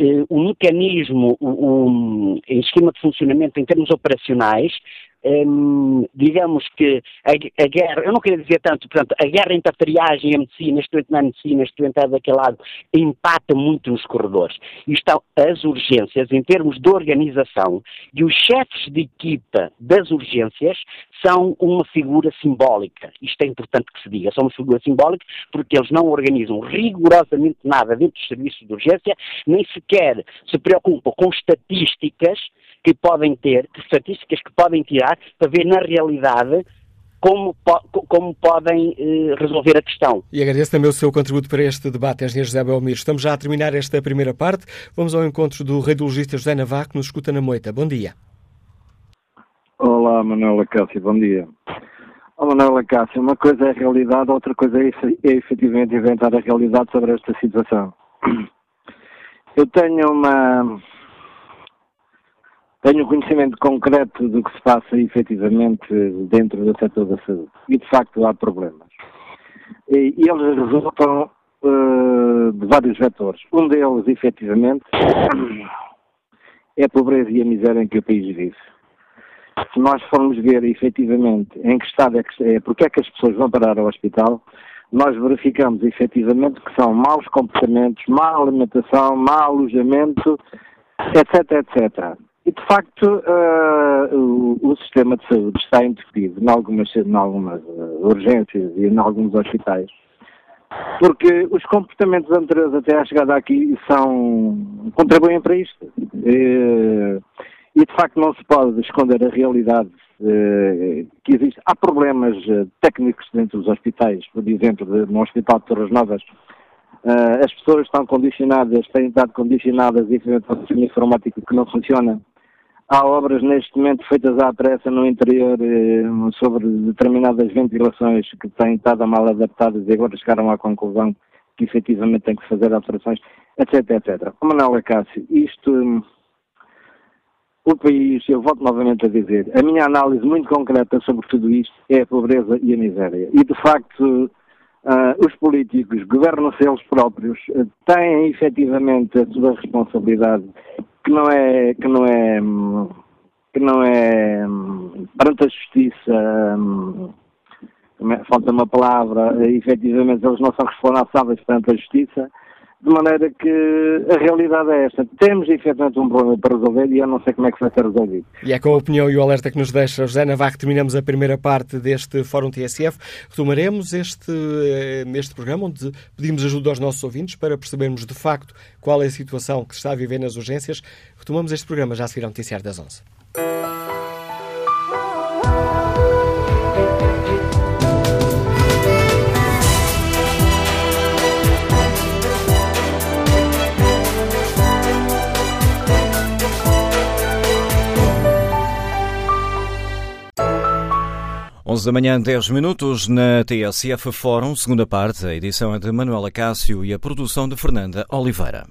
eh, o mecanismo, o, o, em esquema de funcionamento em termos operacionais, Hum, digamos que a, a, guerra, eu não queria dizer tanto, portanto, a guerra entre a triagem e a medicina, este na medicina, este é daquele lado, empata muito nos corredores. E estão as urgências, em termos de organização, e os chefes de equipa das urgências são uma figura simbólica. Isto é importante que se diga, são uma figura simbólica porque eles não organizam rigorosamente nada dentro dos serviços de urgência, nem sequer se preocupam com estatísticas que podem ter, estatísticas que podem tirar, para ver na realidade como, como podem eh, resolver a questão. E agradeço também o seu contributo para este debate, Engenheiro José Belmiro. Estamos já a terminar esta primeira parte. Vamos ao encontro do radiologista José Navarro, que nos escuta na moita. Bom dia. Olá, Manuela Cássio, bom dia. Oh, Manuela Cássio, uma coisa é a realidade, outra coisa é, é efetivamente inventar a realidade sobre esta situação. Eu tenho uma, tenho conhecimento concreto do que se passa efetivamente dentro do setor da saúde. E de facto há problemas. E, e eles resultam uh, de vários vetores. Um deles, efetivamente, é a pobreza e a miséria em que o país vive. Se nós formos ver efetivamente em que estado é, que, é porque é que as pessoas vão parar ao hospital, nós verificamos efetivamente que são maus comportamentos, má alimentação, má alojamento, etc, etc. E, de facto, uh, o, o, sistema de saúde está interferido em algumas, em algumas uh, urgências e em alguns hospitais, porque os comportamentos anteriores até à chegada aqui são, contribuem para isto. E, e de facto, não se pode esconder a realidade uh, que existe. Há problemas técnicos dentro dos hospitais, por exemplo, no Hospital de Torres Novas, as pessoas estão condicionadas, têm estado condicionadas e a sistema informático que não funciona. Há obras neste momento feitas à pressa no interior eh, sobre determinadas ventilações que têm estado mal adaptadas e agora chegaram à conclusão que efetivamente tem que fazer alterações, etc, etc. Manuela Cássio, isto, o país, eu volto novamente a dizer, a minha análise muito concreta sobre tudo isto é a pobreza e a miséria. E de facto, uh, os políticos governam-se eles próprios, têm efetivamente a sua responsabilidade que não é que não é que não é perante a justiça é, falta uma palavra efetivamente eles não são responsáveis perante a justiça De maneira que a realidade é esta. Temos efetivamente um problema para resolver e eu não sei como é que vai ser resolvido. E é com a opinião e o alerta que nos deixa José Navarro que terminamos a primeira parte deste Fórum TSF. Retomaremos este, eh, este programa onde pedimos ajuda aos nossos ouvintes para percebermos de facto qual é a situação que se está a viver nas urgências. Retomamos este programa já a seguir ao noticiário das 11. 11 da manhã, 10 minutos, na TSF Fórum, segunda parte. A edição é de Manuela Cássio e a produção de Fernanda Oliveira.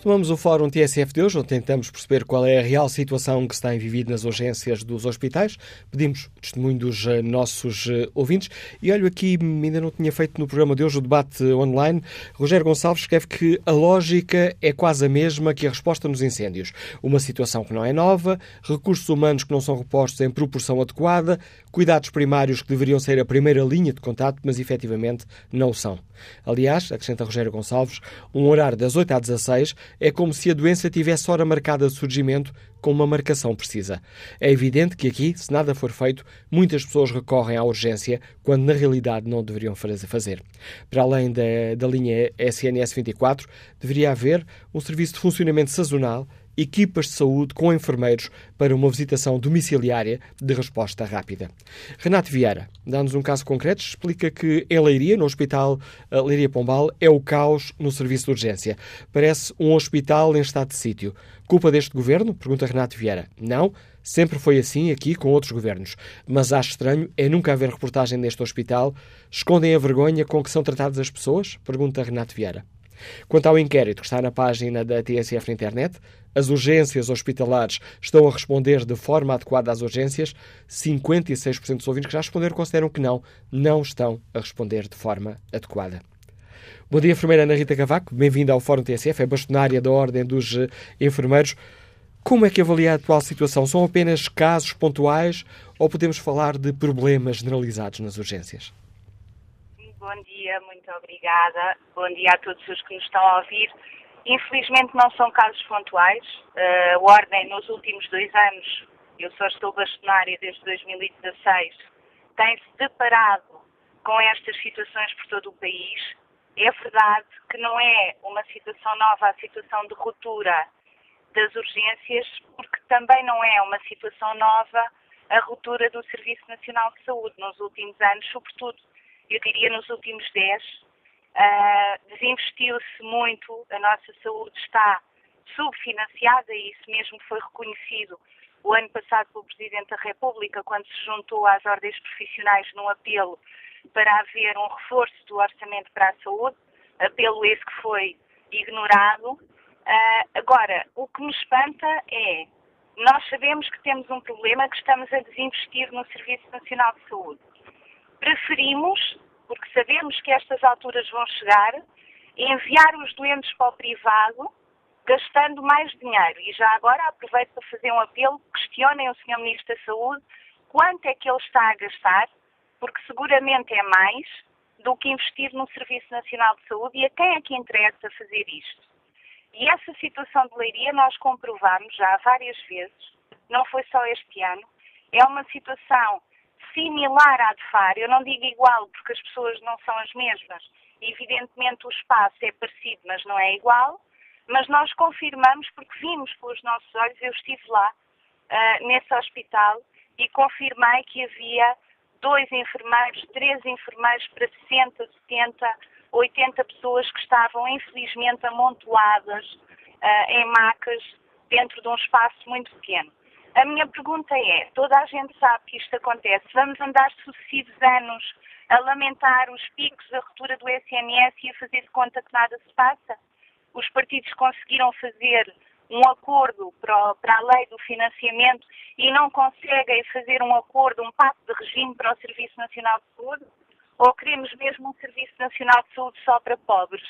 Retomamos o Fórum TSF de hoje, onde tentamos perceber qual é a real situação que se tem vivido nas urgências dos hospitais. Pedimos testemunho dos eh, nossos eh, ouvintes. E olho aqui, ainda não tinha feito no programa de hoje o debate online. Rogério Gonçalves escreve que a lógica é quase a mesma que a resposta nos incêndios. Uma situação que não é nova, recursos humanos que não são repostos em proporção adequada, cuidados primários que deveriam ser a primeira linha de contato, mas efetivamente não são. Aliás, acrescenta Rogério Gonçalves, um horário das 8 às 16 é como se a doença tivesse hora marcada de surgimento com uma marcação precisa. É evidente que aqui, se nada for feito, muitas pessoas recorrem à urgência quando na realidade não deveriam fazer. Para além da, da linha SNS 24, deveria haver um serviço de funcionamento sazonal equipas de saúde com enfermeiros para uma visitação domiciliária de resposta rápida. Renato Vieira dá-nos um caso concreto, explica que em Leiria, no Hospital eh, Leiria Pombal, é o caos no serviço de urgência. Parece um hospital em estado de sítio. Culpa deste governo? Pergunta Renato Vieira. Não, sempre foi assim aqui com outros governos. Mas acho estranho é nunca haver reportagem neste hospital. Escondem a vergonha com que são tratadas as pessoas? Pergunta Renato Vieira. Quanto ao inquérito que está na página da TSF na internet, as urgências hospitalares estão a responder de forma adequada às urgências. 56% dos ouvintes que já responderam consideram que não, não estão a responder de forma adequada. Bom dia, enfermeira Ana Rita Cavaco. Bem-vinda ao Fórum TSF, é bastonária da Ordem dos eh, Enfermeiros. Como é que avalia a atual situação? São apenas casos pontuais ou podemos falar de problemas generalizados nas urgências? Bom dia, muito obrigada. Bom dia a todos os que nos estão a ouvir. Infelizmente não são casos pontuais. Uh, a Ordem, nos últimos dois anos, eu só estou bastonária desde 2016, tem-se deparado com estas situações por todo o país. É verdade que não é uma situação nova a situação de ruptura das urgências, porque também não é uma situação nova a ruptura do Serviço Nacional de Saúde nos últimos anos, sobretudo, eu diria, nos últimos 10, Uh, Desinvestiu-se muito, a nossa saúde está subfinanciada e isso mesmo foi reconhecido o ano passado pelo Presidente da República, quando se juntou às ordens profissionais num apelo para haver um reforço do orçamento para a saúde, apelo esse que foi ignorado. Uh, agora, o que me espanta é, nós sabemos que temos um problema que estamos a desinvestir no Serviço Nacional de Saúde. Preferimos porque sabemos que estas alturas vão chegar, enviar os doentes para o privado, gastando mais dinheiro. E já agora aproveito para fazer um apelo, questionem o Sr. Ministro da Saúde quanto é que ele está a gastar, porque seguramente é mais do que investir no Serviço Nacional de Saúde e quem é que interessa fazer isto. E essa situação de leiria nós comprovamos já várias vezes, não foi só este ano, é uma situação similar à de Faro. Eu não digo igual porque as pessoas não são as mesmas. Evidentemente o espaço é parecido, mas não é igual. Mas nós confirmamos porque vimos pelos nossos olhos, eu estive lá uh, nesse hospital e confirmei que havia dois enfermeiros, três enfermeiros para 60, 70, 80 pessoas que estavam infelizmente amontoadas uh, em macas dentro de um espaço muito pequeno. A minha pergunta é: toda a gente sabe que isto acontece, vamos andar sucessivos anos a lamentar os picos da ruptura do SNS e a fazer de conta que nada se passa? Os partidos conseguiram fazer um acordo para, para, a lei do financiamento e não conseguem fazer um acordo, um pacto de regime para o Serviço Nacional de Saúde? Ou queremos mesmo um Serviço Nacional de Saúde só para pobres?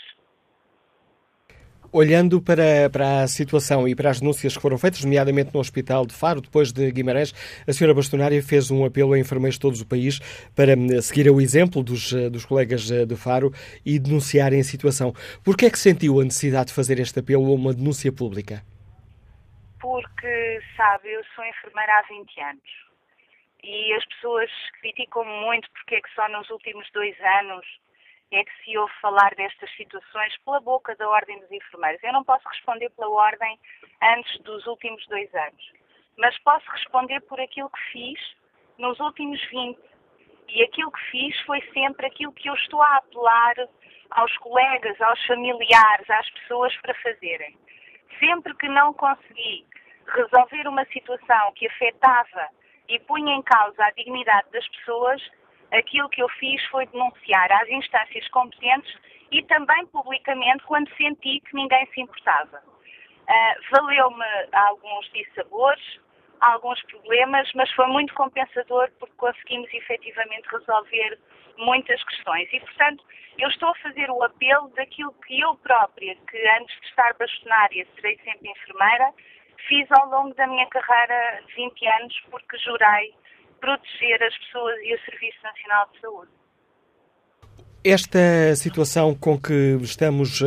Olhando para, para a situação e para as denúncias que foram feitas, nomeadamente no Hospital de Faro, depois de Guimarães, a senhora bastonária fez um apelo a enfermeiros de todo o país para hum, seguir o exemplo dos, eh, dos colegas eh, de Faro e denunciarem a situação. Por que é que sentiu a necessidade de fazer este apelo a uma denúncia pública? Porque, sabe, eu sou enfermeira há 20 anos e as pessoas criticam muito porque é que só nos últimos dois anos é que se ouve falar destas situações pela boca da Ordem dos Enfermeiros. Eu não posso responder pela Ordem antes dos últimos dois anos, mas posso responder por aquilo que fiz nos últimos 20. E aquilo que fiz foi sempre aquilo que eu estou a apelar aos colegas, aos familiares, às pessoas para fazerem. Sempre que não consegui resolver uma situação que afetava e punha em causa a dignidade das pessoas, aquilo que eu fiz foi denunciar às instâncias competentes e também publicamente quando senti que ninguém se importava. Uh, Valeu-me alguns dissabores, alguns problemas, mas foi muito compensador porque conseguimos efetivamente resolver muitas questões. E, portanto, eu estou a fazer o apelo daquilo que eu própria, que antes de estar bastonária serei sempre enfermeira, fiz ao longo da minha carreira de 20 anos porque jurei proteger as pessoas e o Serviço Nacional de Saúde. Esta situação com que estamos uh,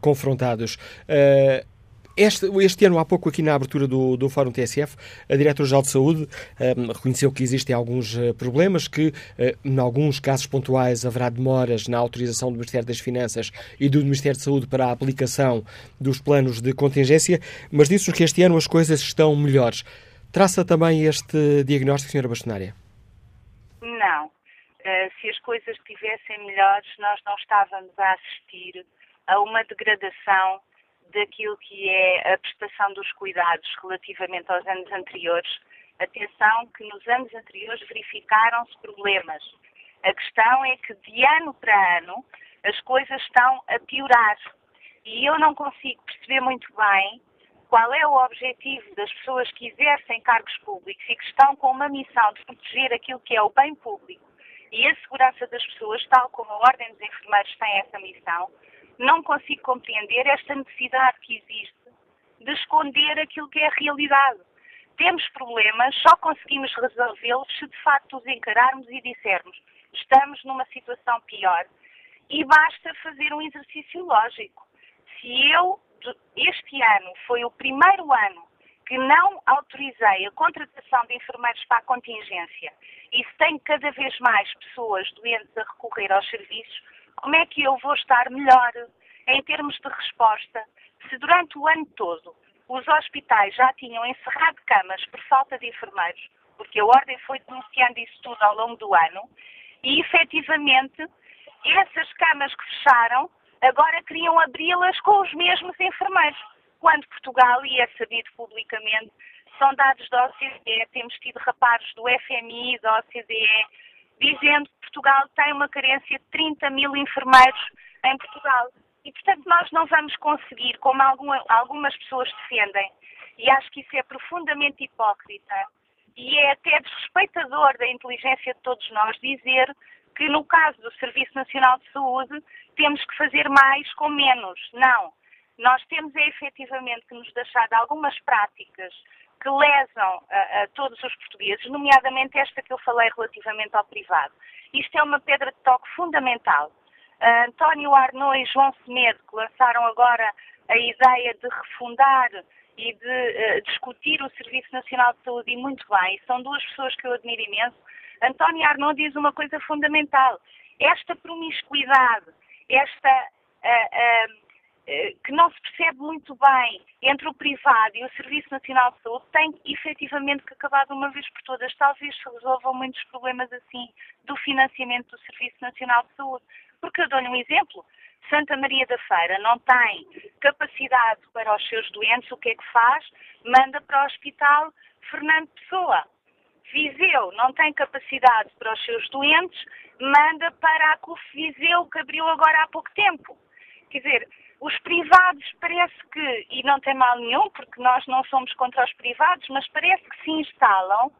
confrontados, uh, este, este, ano, há pouco, aqui na abertura do, do Fórum TSF, a Diretora-Geral de Saúde um, reconheceu que existem alguns problemas, que, uh, em alguns casos pontuais, haverá demoras na autorização do Ministério das Finanças e do Ministério de Saúde para a aplicação dos planos de contingência, mas disse que este ano as coisas estão melhores. Traça também este diagnóstico, Sra. Bastonária? Não. Uh, se as coisas estivessem melhores, nós não estávamos a assistir a uma degradação daquilo que é a prestação dos cuidados relativamente aos anos anteriores. Atenção que nos anos anteriores verificaram-se problemas. A questão é que de ano para ano as coisas estão a piorar. E eu não consigo perceber muito bem qual é o objetivo das pessoas que exercem cargos públicos e que estão com uma missão de proteger aquilo que é o bem público e a segurança das pessoas, tal como a Ordem dos Enfermeiros tem essa missão, não consigo compreender esta necessidade que existe de esconder aquilo que é a realidade. Temos problemas, só conseguimos resolvê-los se de facto os encararmos e dissermos estamos numa situação pior. E basta fazer um exercício lógico. Se eu este ano foi o primeiro ano que não autorizei a contratação de enfermeiros para a contingência. E se tem cada vez mais pessoas doentes a recorrer aos serviços, como é que eu vou estar melhor em termos de resposta se durante o ano todo os hospitais já tinham encerrado camas por falta de enfermeiros, porque a Ordem foi denunciando isso tudo ao longo do ano, e efetivamente essas camas que fecharam agora queriam abri-las com os mesmos enfermeiros. Quando Portugal, e é sabido publicamente, são dados da OCDE, temos tido reparos do FMI, da OCDE, dizendo que Portugal tem uma carência de 30 mil enfermeiros em Portugal. E, portanto, nós não vamos conseguir, como alguma, algumas pessoas defendem, e acho que isso é profundamente hipócrita, e é até desrespeitador da inteligência de todos nós dizer que no caso do Serviço Nacional de Saúde temos que fazer mais com menos. Não. Nós temos é efetivamente que nos deixar de algumas práticas que lesam a, a, todos os portugueses, nomeadamente esta que eu falei relativamente ao privado. Isto é uma pedra de toque fundamental. Uh, António Arnaud e João Semedo, que lançaram agora a ideia de refundar e de uh, discutir o Serviço Nacional de Saúde, e muito bem, são duas pessoas que eu admiro imenso, António Arnaud diz uma coisa fundamental. Esta promiscuidade, esta uh, uh, que não se percebe muito bem entre o privado e o Serviço Nacional de Saúde tem efetivamente que acabar de uma vez por todas. Talvez se resolvam muitos problemas assim do financiamento do Serviço Nacional de Saúde. Porque eu dou-lhe um exemplo. Santa Maria da Feira não tem capacidade para os seus doentes, o que é que faz? Manda para o Hospital Fernando Pessoa. Viseu não tem capacidade para os seus doentes, manda para a CUF Viseu, que abriu agora há pouco tempo. Quer dizer, os privados parece que, e não tem mal nenhum, porque nós não somos contra os privados, mas parece que se instalam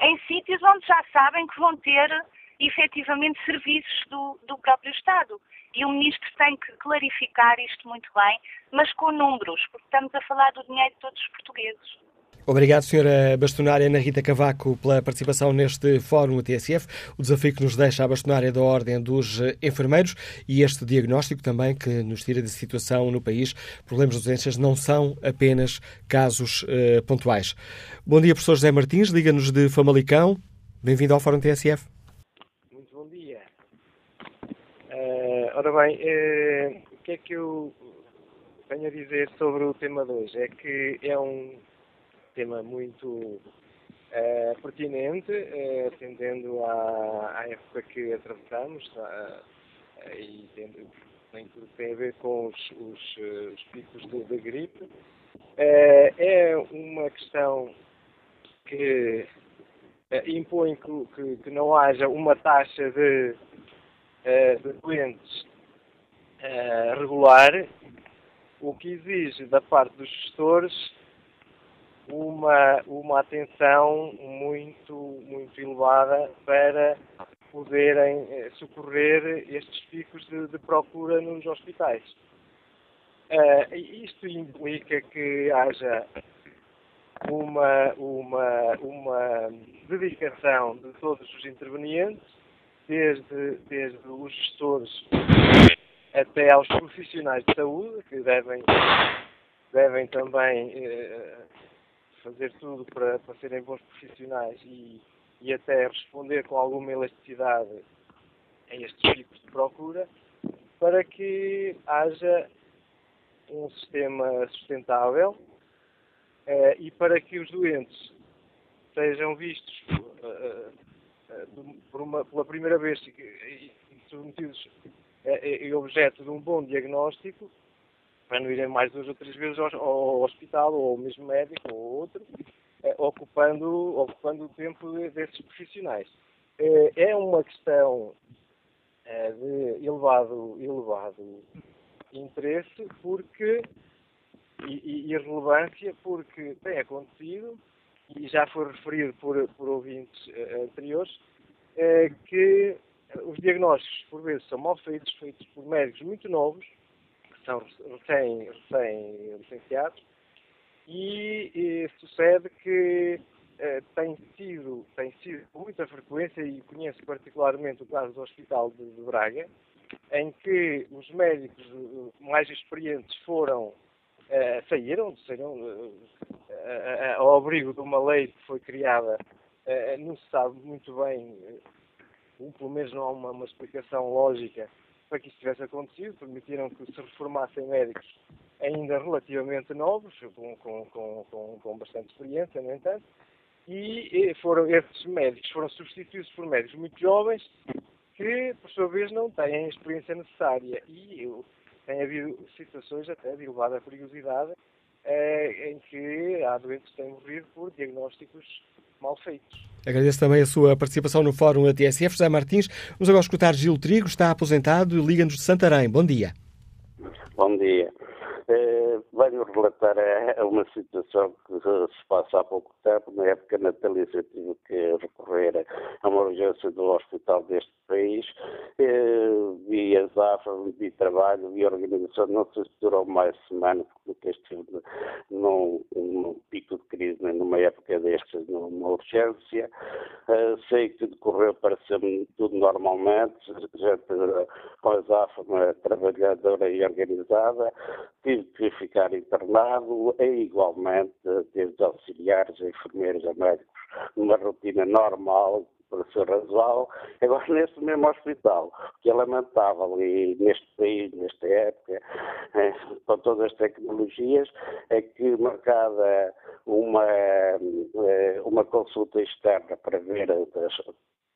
em sítios onde já sabem que vão ter efetivamente serviços do, do próprio Estado. E o Ministro tem que clarificar isto muito bem, mas com números, porque estamos a falar do dinheiro de todos os portugueses. Obrigado, Sra. Bastonária Ana Rita Cavaco, pela participação neste Fórum TSF. O desafio que nos deixa a bastonária da Ordem dos Enfermeiros e este diagnóstico também que nos tira da situação no país. Problemas de doenças não são apenas casos uh, pontuais. Bom dia, professor José Martins, liga-nos de Famalicão. Bem-vindo ao Fórum TSF. Muito bom dia. Uh, ora bem, uh, o que é que eu tenho a dizer sobre o tema de hoje? É que é um tema muito uh, pertinente, uh, atendendo à, à, época que atravessamos uh, e tendo, tem a ver com os, os, os picos da gripe. é uma questão que impõe que, que, que, não haja uma taxa de, de doentes regular, o que exige da parte dos gestores uma, uma atenção muito, muito elevada para poderem eh, socorrer estes picos de, de procura nos hospitais. Uh, isto implica que haja uma, uma, uma dedicação de todos os intervenientes, desde, desde os gestores até aos profissionais de saúde, que devem, devem também eh, fazer tudo para, para serem bons profissionais e, e até responder com alguma elasticidade a estes picos de procura, para que haja um sistema sustentável eh, e para que os doentes sejam vistos uh, uh, por uma, pela primeira vez e submetidos e objeto de um bom diagnóstico para não irem mais duas ou três vezes ao, ao hospital, ou ao mesmo médico, ou outro, eh, ocupando, ocupando o tempo desses profissionais. Eh, é uma questão eh, de elevado, elevado interesse porque, e, e relevância porque tem acontecido, e já foi referido por, por ouvintes anteriores, que os diagnósticos, por vezes, são mal feitos, feitos por médicos muito novos, são recém, recém e, e sucede que eh, tem sido, tem sido muita frequência, e conheço particularmente o caso do Hospital de, de Braga, em que os médicos eh, mais experientes foram, eh, saíram, saíram eh, ao abrigo de uma lei que foi criada, eh, não se sabe muito bem, ou pelo menos não há uma, uma explicação lógica para que isso tivesse acontecido, permitiram que se reformassem médicos ainda relativamente novos, com, com, com, com bastante experiência, no entanto, e foram, esses médicos foram substituídos por médicos muito jovens que, por sua vez, não têm a experiência necessária. E tem havido situações até de elevada perigosidade eh, em que há doentes que têm morrido por diagnósticos mal feitos. Agradeço também a sua participação no Fórum da TSF. José Martins, vamos agora escutar Gil Trigo, está aposentado e liga-nos de Santarém. Bom dia. Bom dia. Eh, venho relatar a, uma situação que se passa há pouco tempo. Na época natalícia tive que recorrer a uma urgência do hospital deste país. Eh, vi a ZAFA, vi trabalho, vi organização. Não sei se durou mais semana, porque estive num, num pico de crise, numa época destas, numa urgência. Uh, sei que decorreu, pareceu-me tudo normalmente. Gente com a ZAFA, uma trabalhadora e organizada tive que ficar internado e igualmente desde auxiliares enfermeiros a médicos numa rotina normal para ser razoável, agora nesse mesmo hospital, que é lamentável e neste país, nesta época, é, com todas as tecnologias, é que marcada uma, eh, uma consulta externa para ver as,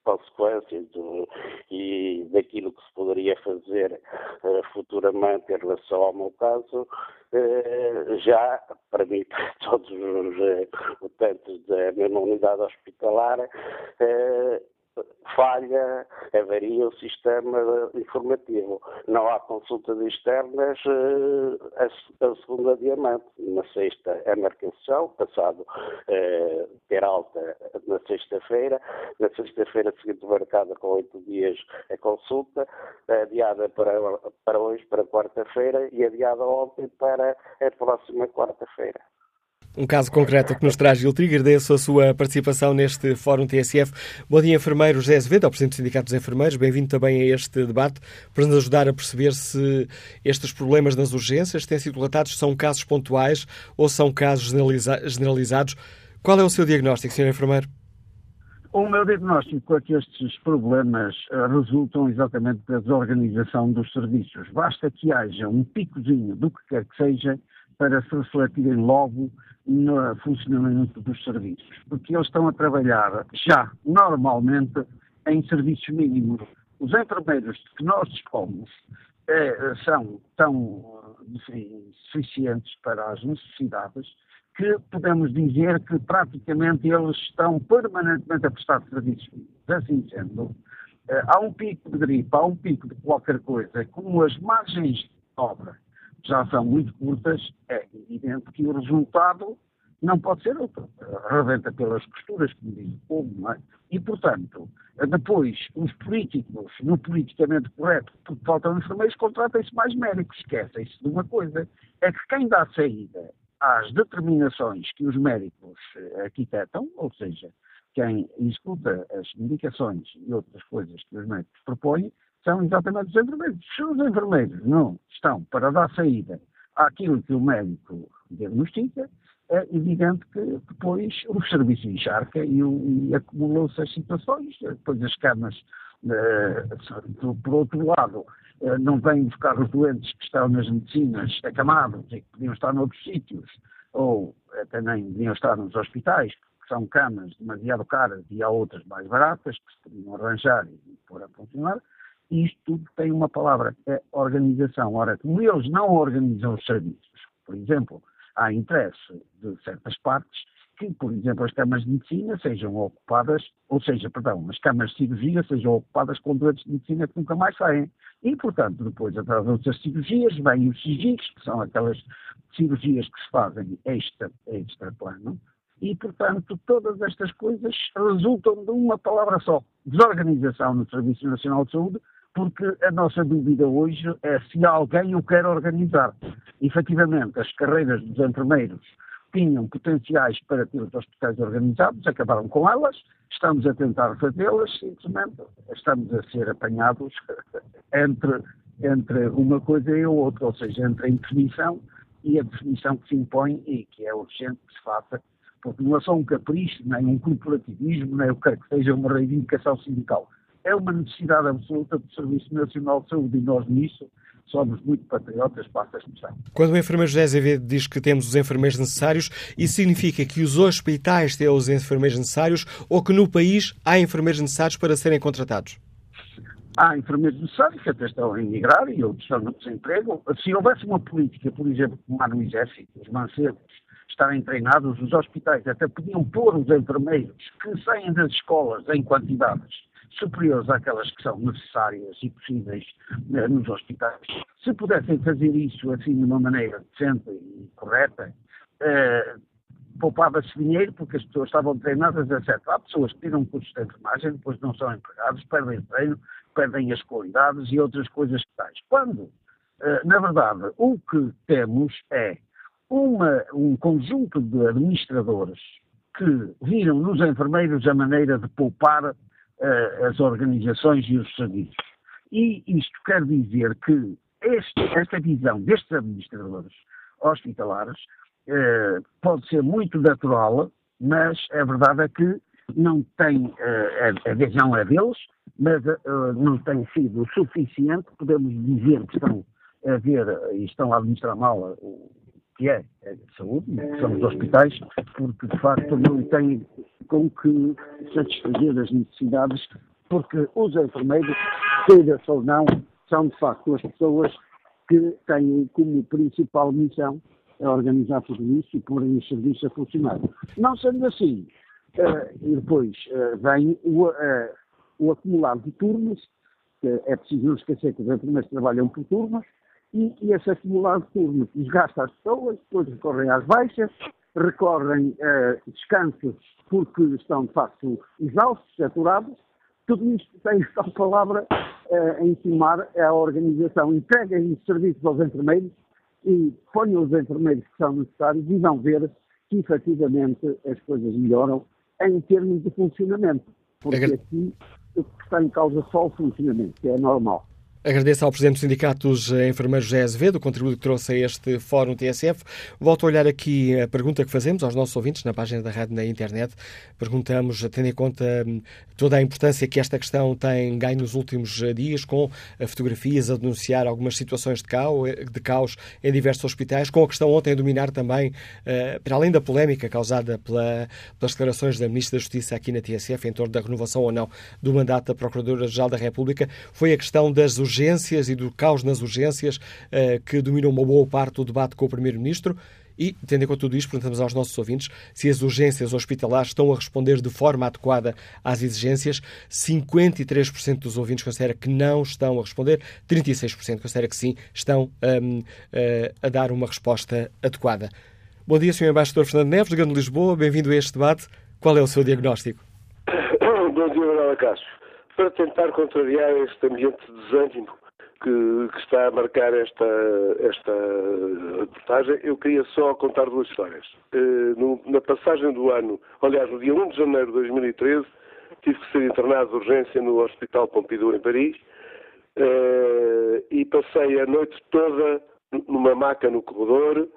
consequências do, e daquilo que se poderia fazer uh, futuramente em relação ao meu caso, uh, já permite a todos os uh, utentes da mesma unidade hospitalar falha, avaria o sistema informativo. Não há consultas externas uh, a, a segunda diamante. Na sexta é marcação, passado uh, ter alta na sexta-feira, na sexta-feira seguinte marcada com oito dias a consulta, adiada para, para hoje, para quarta-feira, e adiada ontem para a próxima quarta-feira. Um caso concreto que nos traz Gil Trigger, agradeço a sua participação neste Fórum TSF. Bom dia, enfermeiro José Azevedo, ao Presidente do Sindicato dos Enfermeiros. Bem-vindo também a este debate para nos ajudar a perceber se estes problemas nas urgências têm sido relatados, são casos pontuais ou são casos generalizados. Qual é o seu diagnóstico, Sr. Enfermeiro? O meu diagnóstico é que estes problemas eh, resultam exatamente da desorganização dos serviços. Basta que haja um picozinho do que quer que seja para se refletirem logo no funcionamento dos serviços, porque eles estão a trabalhar já normalmente em serviços mínimos. Os enfermeiros que nós dispomos é, são tão enfim, suficientes para as necessidades que podemos dizer que praticamente eles estão permanentemente a prestar serviços mínimos. Assim sendo, é, há um pico de gripe, há um pico de qualquer coisa, como as margens de obra já são muito curtas, é evidente que o resultado não pode ser outro. Rebenta pelas costuras, como diz o povo, não é? E, portanto, depois, os políticos, no politicamente correto, porque faltam enfermeiros, contratam-se mais médicos. Esquecem-se de uma coisa, é que quem dá saída às determinações que os médicos eh, arquitetam, ou seja, quem executa as indicações e outras coisas que os médicos propõem, são exatamente os enfermeiros. Se os enfermeiros não estão para dar saída àquilo que o médico diagnostica, é evidente que depois o serviço encharca e, e acumulam-se as situações, depois as camas, eh, por outro lado, eh, não vêm buscar os doentes que estão nas medicinas acamados e que podiam estar noutros sítios, ou até nem deviam estar nos hospitais, que são camas demasiado caras e há outras mais baratas que se podiam arranjar e pôr a funcionar, e isto tudo tem uma palavra, é organização. Ora, como eles não organizam os serviços, por exemplo, há interesse de certas partes que, por exemplo, as camas de medicina sejam ocupadas, ou seja, perdão, as camas de cirurgia sejam ocupadas com doentes de medicina que nunca mais saem. E, portanto, depois, através das cirurgias, vêm os SIGICs, que são aquelas cirurgias que se fazem extra, extra plano, e, portanto, todas estas coisas resultam de uma palavra só, desorganização no Serviço Nacional de Saúde, porque a nossa dúvida hoje é se alguém o quer organizar. Efetivamente, as carreiras dos enfermeiros tinham potenciais para ter os hospitais organizados, acabaram com elas, estamos a tentar fazê-las, simplesmente estamos a ser apanhados entre, entre uma coisa e outra, ou seja, entre a indefinição e a definição que se impõe e que é urgente que se faça, porque não é só um capricho, nem um corporativismo, nem o que que seja uma reivindicação sindical é uma necessidade absoluta do Serviço Nacional de Saúde e nós nisso somos muito patriotas, para a expressão. Quando o enfermeiro José Azevedo diz que temos os enfermeiros necessários, isso significa que os hospitais têm os enfermeiros necessários ou que no país há enfermeiros necessários para serem contratados? Há enfermeiros necessários que até estão a emigrar e outros estão no desemprego. Se houvesse uma política, por exemplo, como há no exército, os mancedos estarem treinados, os hospitais até podiam pôr os enfermeiros que saem das escolas em quantidades superiores àquelas que são necessárias e possíveis né, nos hospitais. Se pudessem fazer isso assim de uma maneira decente e correta, eh, poupava-se dinheiro porque as pessoas estavam treinadas, etc. Há pessoas que tiram cursos de enfermagem, depois não são empregados, perdem treino, perdem as qualidades e outras coisas que tais. Quando, eh, na verdade, o que temos é uma, um conjunto de administradores que viram nos enfermeiros a maneira de poupar as organizações e os serviços. E isto quer dizer que este, esta visão destes administradores hospitalares uh, pode ser muito natural, mas a verdade é que não tem, uh, a, a visão é deles, mas uh, não tem sido suficiente, podemos dizer que estão a ver e estão a administrar mal o que é a saúde, que são os hospitais, porque de facto não têm com que satisfazer as necessidades, porque os enfermeiros, seja ou não, são de facto as pessoas que têm como principal missão a organizar tudo isso e porem o serviço a funcionar. Não sendo assim, uh, e depois uh, vem o, uh, o acumulado de turnos, que é preciso não esquecer que os enfermeiros trabalham por turnos, e, e esse acumulado de turnos desgasta as pessoas, depois recorrem às baixas, recorrem a uh, descansos porque estão de facto exaustos, saturados. Tudo isto tem a palavra uh, em é a organização. Entreguem os serviços aos enfermeiros e ponham os enfermeiros que são necessários e vão ver que efetivamente as coisas melhoram em termos de funcionamento. Porque aqui o que está em causa só o funcionamento, que é normal. Agradeço ao Presidente do Sindicato dos Enfermeiros José Azevedo o contributo que trouxe a este Fórum TSF. Volto a olhar aqui a pergunta que fazemos aos nossos ouvintes na página da rádio na internet. Perguntamos, tendo em conta hum, toda a importância que esta questão tem ganho nos últimos dias, com fotografias a denunciar algumas situações de caos, de caos em diversos hospitais, com a questão ontem a dominar também, para além da polémica causada pela, pelas declarações da Ministra da Justiça aqui na TSF em torno da renovação ou não do mandato da Procuradora-Geral da República, foi a questão das urgências urgências e do caos nas urgências uh, que dominam uma boa parte do debate com o Primeiro-Ministro. E, tendo em conta tudo isto, perguntamos aos nossos ouvintes se as urgências hospitalares estão a responder de forma adequada às exigências. 53% dos ouvintes considera que não estão a responder, 36% considera que sim, estão um, eh, a dar uma resposta adequada. Bom dia, Sr. Embaixador Fernando Neves, de Grande Lisboa, bem-vindo a este debate. Qual é o seu diagnóstico? Bom dia, Manuela Cássio para tentar contrariar este ambiente de desânimo que, que, está a marcar esta, esta reportagem, eu queria só contar duas histórias. Uh, no, na passagem do ano, aliás, no dia 1 de janeiro de 2013, tive que ser internado de urgência no Hospital Pompidou, em Paris, uh, e passei a noite toda numa maca no corredor,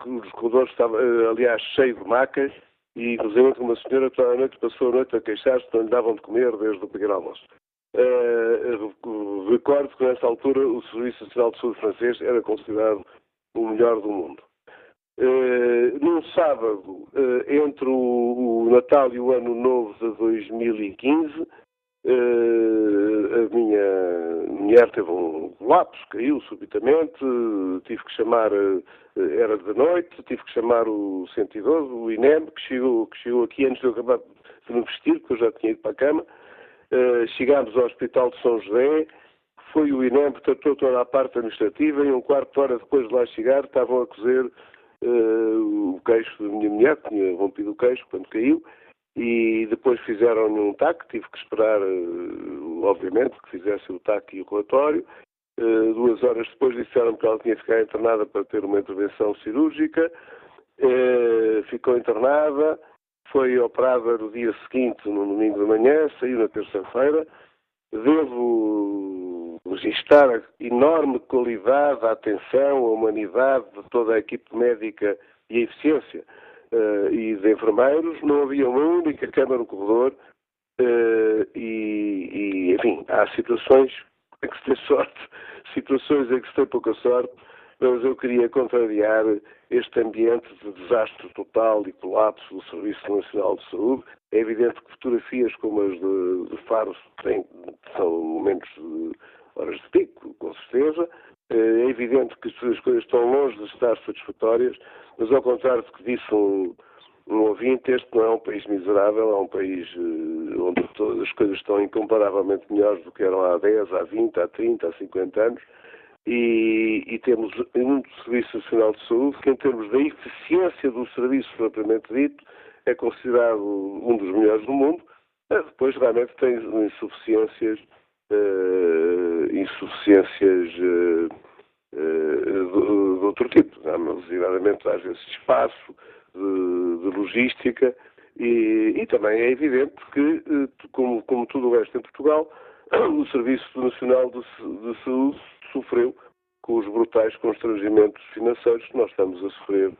que os corredores estavam, uh, aliás, cheios de macas, e inclusive uma senhora toda a noite passou a noite a queixar-se que não lhe davam de comer desde o pequeno almoço. Uh, recordo que nessa altura o Serviço Nacional de Saúde francês era considerado o melhor do mundo. Uh, num sábado, uh, entre o, o, Natal e o Ano Novo de 2015, a minha mulher teve um lapso, caiu subitamente, tive que chamar era de noite, tive que chamar o 112, o INEM, que chegou, que chegou aqui antes de eu acabar de me vestir, porque eu já tinha ido para a cama. Uh, chegámos ao Hospital de São José, foi o INEM que tratou toda a parte administrativa e um quarto de hora depois de lá chegar estavam a cozer uh, o queixo da minha mulher, que tinha rompido o queixo quando caiu, e depois fizeram-lhe um TAC, tive que esperar, uh, obviamente, que fizesse o TAC e o relatório, eh, duas horas depois disseram que ela tinha que ficar internada para ter uma intervenção cirúrgica. Eh, ficou internada, foi operada no dia seguinte, no domingo de manhã, saiu na terça-feira. Devo registrar a enorme qualidade, a atenção, a humanidade de toda a equipe médica e a eficiência uh, e de enfermeiros. Não havia uma única cama no corredor uh, e, e, enfim, há situações em que se tem sorte, situações em que se tem pouca sorte, mas eu queria contrariar este ambiente de desastre total e colapso do Serviço Nacional de Saúde. É evidente que fotografias como as de, de Faro têm, são momentos de horas de pico, com certeza. É evidente que as coisas estão longe de estar satisfatórias, mas ao contrário do que disse um, um ouvinte, este não é um país miserável, é um país uh, onde todas as coisas estão incomparavelmente melhores do que eram há 10, há 20, há 30, há 50 anos. E, e temos um Serviço Nacional de Saúde que, em termos da eficiência do serviço propriamente dito, é considerado um dos melhores do mundo. Eh, depois, realmente, tem insuficiências, uh, insuficiências uh, uh, de, outro tipo, designadamente, às vezes, de espaço, de, de logística e, e, também é evidente que, eh, como, como tudo o resto em Portugal, o Serviço Nacional de, de Saúde sofreu com os brutais constrangimentos financeiros que nós estamos a sofrer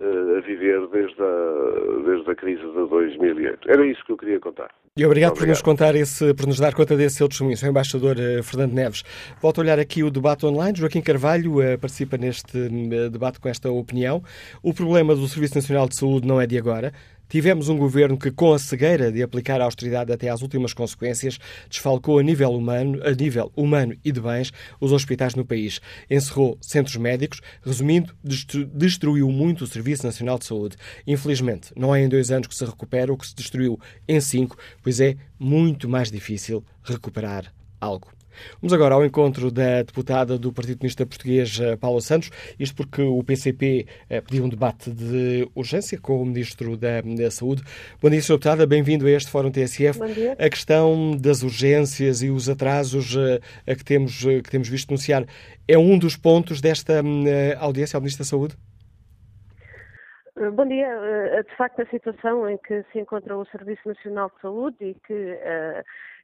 eh, a viver desde a, desde a crise de 2008. Era isso que eu queria contar. E obrigado, obrigado, por nos contar esse, por nos dar conta desse seu testemunho, Sr. Embaixador uh, Fernando Neves. Volto a olhar aqui o debate online. Joaquim Carvalho uh, participa neste uh, debate com esta opinião. O problema do Serviço Nacional de Saúde não é de agora. Tivemos um governo que, com a cegueira de aplicar a austeridade até às últimas consequências, desfalcou a nível humano, a nível humano e de bens os hospitais no país. Encerrou centros médicos, resumindo, destruiu muito o Serviço Nacional de Saúde. Infelizmente, não é em dois anos que se recupera o que se destruiu em cinco, pois é muito mais difícil recuperar algo. Vamos agora ao encontro da deputada do Partido Comunista Português, eh, Paula Santos, isto porque o PCP eh, pediu um debate de urgência com o Ministro da, da Saúde. Bom dia, Sra. Deputada, bem-vindo a este Fórum TSF. Bom dia. A questão das urgências e os atrasos eh, a que temos, que temos visto anunciar é um dos pontos desta audiência ao Ministro da Saúde? Bom dia. De facto, a situação em que se encontra o Serviço Nacional de Saúde e que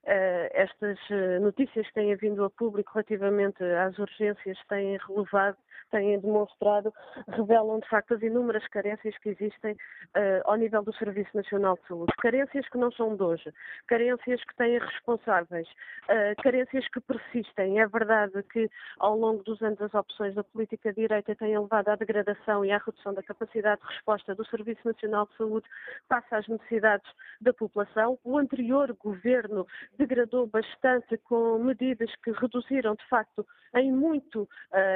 estas notícias que têm vindo a público relativamente às urgências têm relevado têm demonstrado, revelam de facto as inúmeras carências que existem uh, ao nível do Serviço Nacional de Saúde. Carências que não são de hoje, carências que têm responsáveis, uh, carências que persistem. É verdade que ao longo dos anos as opções da política direita têm levado à degradação e à redução da capacidade de resposta do Serviço Nacional de Saúde face às necessidades da população. O anterior governo degradou bastante com medidas que reduziram de facto em muito uh,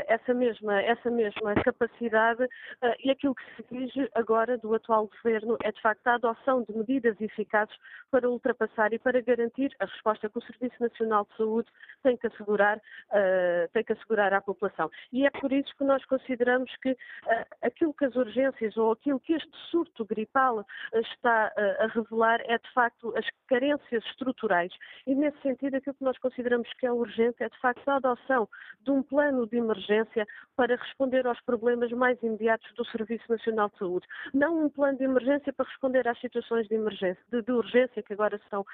essa mesma essa mesma capacidade uh, e aquilo que se exige agora do atual governo é de facto a adoção de medidas eficazes para ultrapassar e para garantir a resposta que o Serviço Nacional de Saúde tem que assegurar, uh, tem que assegurar à população. E é por isso que nós consideramos que uh, aquilo que as urgências ou aquilo que este surto gripal está a revelar é de facto as carências estruturais. E nesse sentido, aquilo que nós consideramos que é urgente é de facto a adoção de um plano de emergência para responder aos problemas mais imediatos do Serviço Nacional de Saúde. Não um plano de emergência para responder às situações de emergência, de, de urgência que agora estão,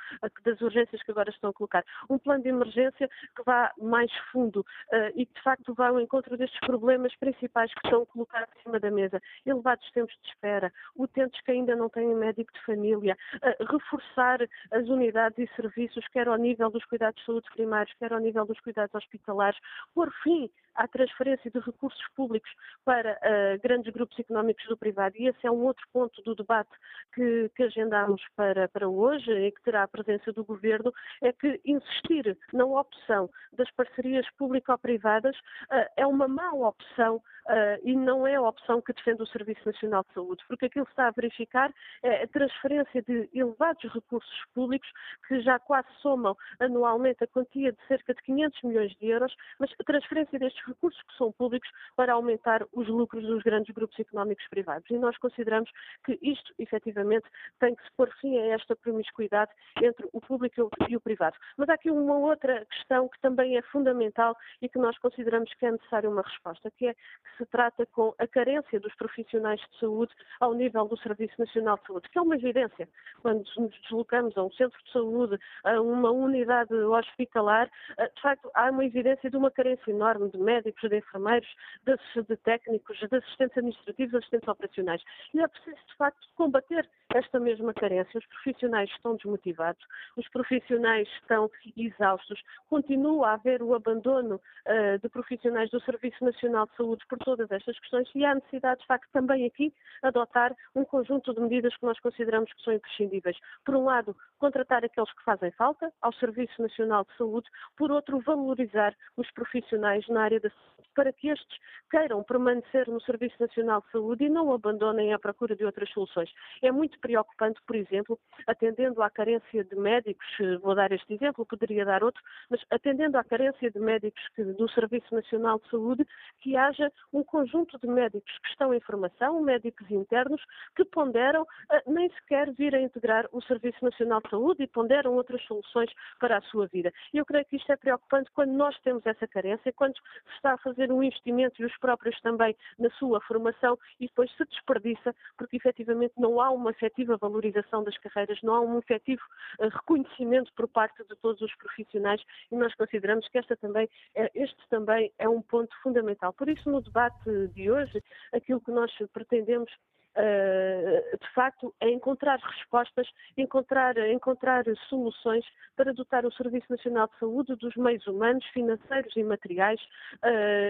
das urgências que agora estão a colocar. Um plano de emergência que vá mais fundo uh, e que de facto vá ao encontro destes problemas principais que estão colocados em cima da mesa. Elevados tempos de espera, utentes que ainda não têm médico de família, uh, reforçar as unidades e serviços, quer ao nível dos cuidados de saúde primários, quer ao nível dos cuidados hospitalares, por fim à transferência de recursos públicos para uh, grandes grupos económicos do privado. E esse é um outro ponto do debate que, que agendámos para, para hoje e que terá a presença do Governo, é que insistir na opção das parcerias público-privadas uh, é uma má opção uh, e não é a opção que defende o Serviço Nacional de Saúde, porque aquilo que está a verificar é a transferência de elevados recursos públicos que já quase somam anualmente a quantia de cerca de 500 milhões de euros, mas a transferência destes recursos que são públicos para aumentar os lucros dos grandes grupos económicos privados. E nós consideramos que isto, efetivamente, tem que se pôr fim a esta promiscuidade entre o público e o privado. Mas há aqui uma outra questão que também é fundamental e que nós consideramos que é necessária uma resposta, que é que se trata com a carência dos profissionais de saúde ao nível do Serviço Nacional de Saúde, que é uma evidência. Quando nos deslocamos a um centro de saúde, a uma unidade hospitalar, eh, de facto, há uma evidência de uma carência enorme de médicos, de enfermeiros, de, de técnicos, de assistentes administrativos, assistentes operacionais. E é preciso, de facto, combater esta mesma carência. Os profissionais estão desmotivados, os profissionais estão exaustos, continua a haver o abandono uh, de profissionais do Serviço Nacional de Saúde por todas estas questões e há necessidade, de facto, também aqui adotar um conjunto de medidas que nós consideramos que são imprescindíveis. Por um lado, contratar aqueles que fazem falta ao Serviço Nacional de Saúde, por outro, valorizar os profissionais na área da saúde para que estes queiram permanecer no Serviço Nacional de Saúde e não abandonem à procura de outras soluções. É muito preocupante, por exemplo, atendendo à carência de médicos, eh, vou dar este exemplo, poderia dar outro, mas atendendo à carência de médicos do Serviço Nacional de Saúde, que haja um conjunto de médicos que estão em formação, médicos internos, que ponderam uh, nem sequer vir a integrar o Serviço Nacional de Saúde e ponderam outras soluções para a sua vida. E eu creio que isto é preocupante quando nós temos essa carência, quando se está a fazer um investimento e os próprios também na sua formação e depois se desperdiça porque efetivamente não há uma efetiva valorização das carreiras, não há um efetivo uh, reconhecimento por parte de todos os profissionais e nós consideramos que esta também, é, este também é um ponto fundamental. Por isso, no debate de hoje, aquilo que nós pretendemos de facto, a encontrar respostas, encontrar, encontrar soluções para dotar o Serviço Nacional de Saúde dos meios humanos, financeiros e materiais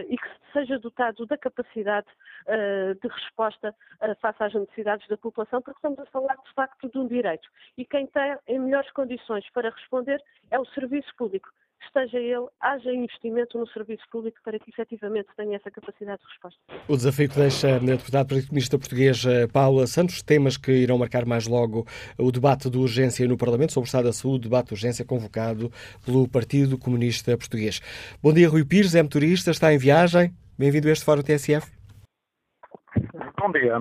e que seja dotado da capacidade de resposta face às necessidades da população, porque estamos a falar, de facto, de um direito. E quem tem em melhores condições para responder é o serviço público esteja ele, haja investimento no serviço público para que efetivamente tenha essa capacidade de resposta. O desafio que deixa a deputada comunista portuguesa Paula Santos, temas que irão marcar mais logo o debate de urgência no Parlamento sobre o Estado da Saúde, debate de urgência convocado pelo Partido Comunista Português. Bom dia, Rui Pires, é motorista, está em viagem. Bem-vindo a este Fórum TSF. Bom dia.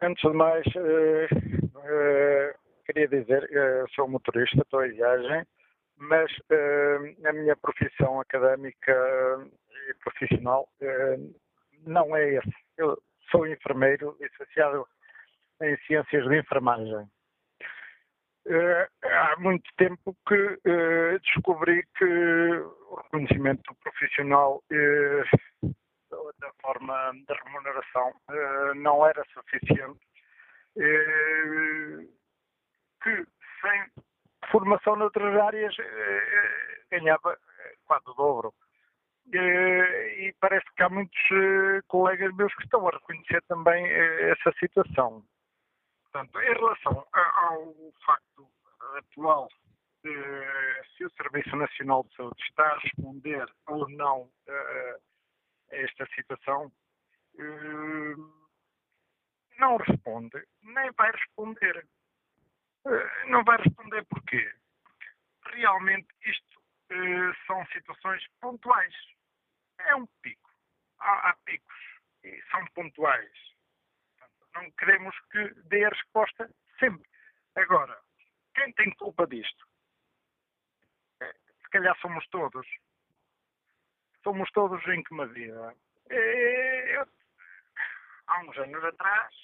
Antes de mais, uh, uh, queria dizer, uh, sou motorista, estou em viagem mas uh, a minha profissão académica e profissional uh, não é esse. Eu sou enfermeiro licenciado em Ciências de Enfermagem. Uh, há muito tempo que descobri que o reconhecimento profissional da forma de remuneração não era suficiente, que sem formação noutras áreas eh, eh, ganhava eh, quase o dobro. E parece que há muitos colegas meus que estão a reconhecer também essa situação. Portanto, em relação ao facto atual de se o Serviço Nacional de Saúde está a responder ou não a esta situação, não responde, nem vai responder. Eh, não vai responder porquê. Porque realmente isto uh, são situações pontuais. É um pico. Há, há picos e são pontuais. Portanto, não queremos que dê a resposta sempre. Agora, quem tem culpa disto? É, se calhar somos todos. Somos todos em que medida? Eu, há uns anos atrás,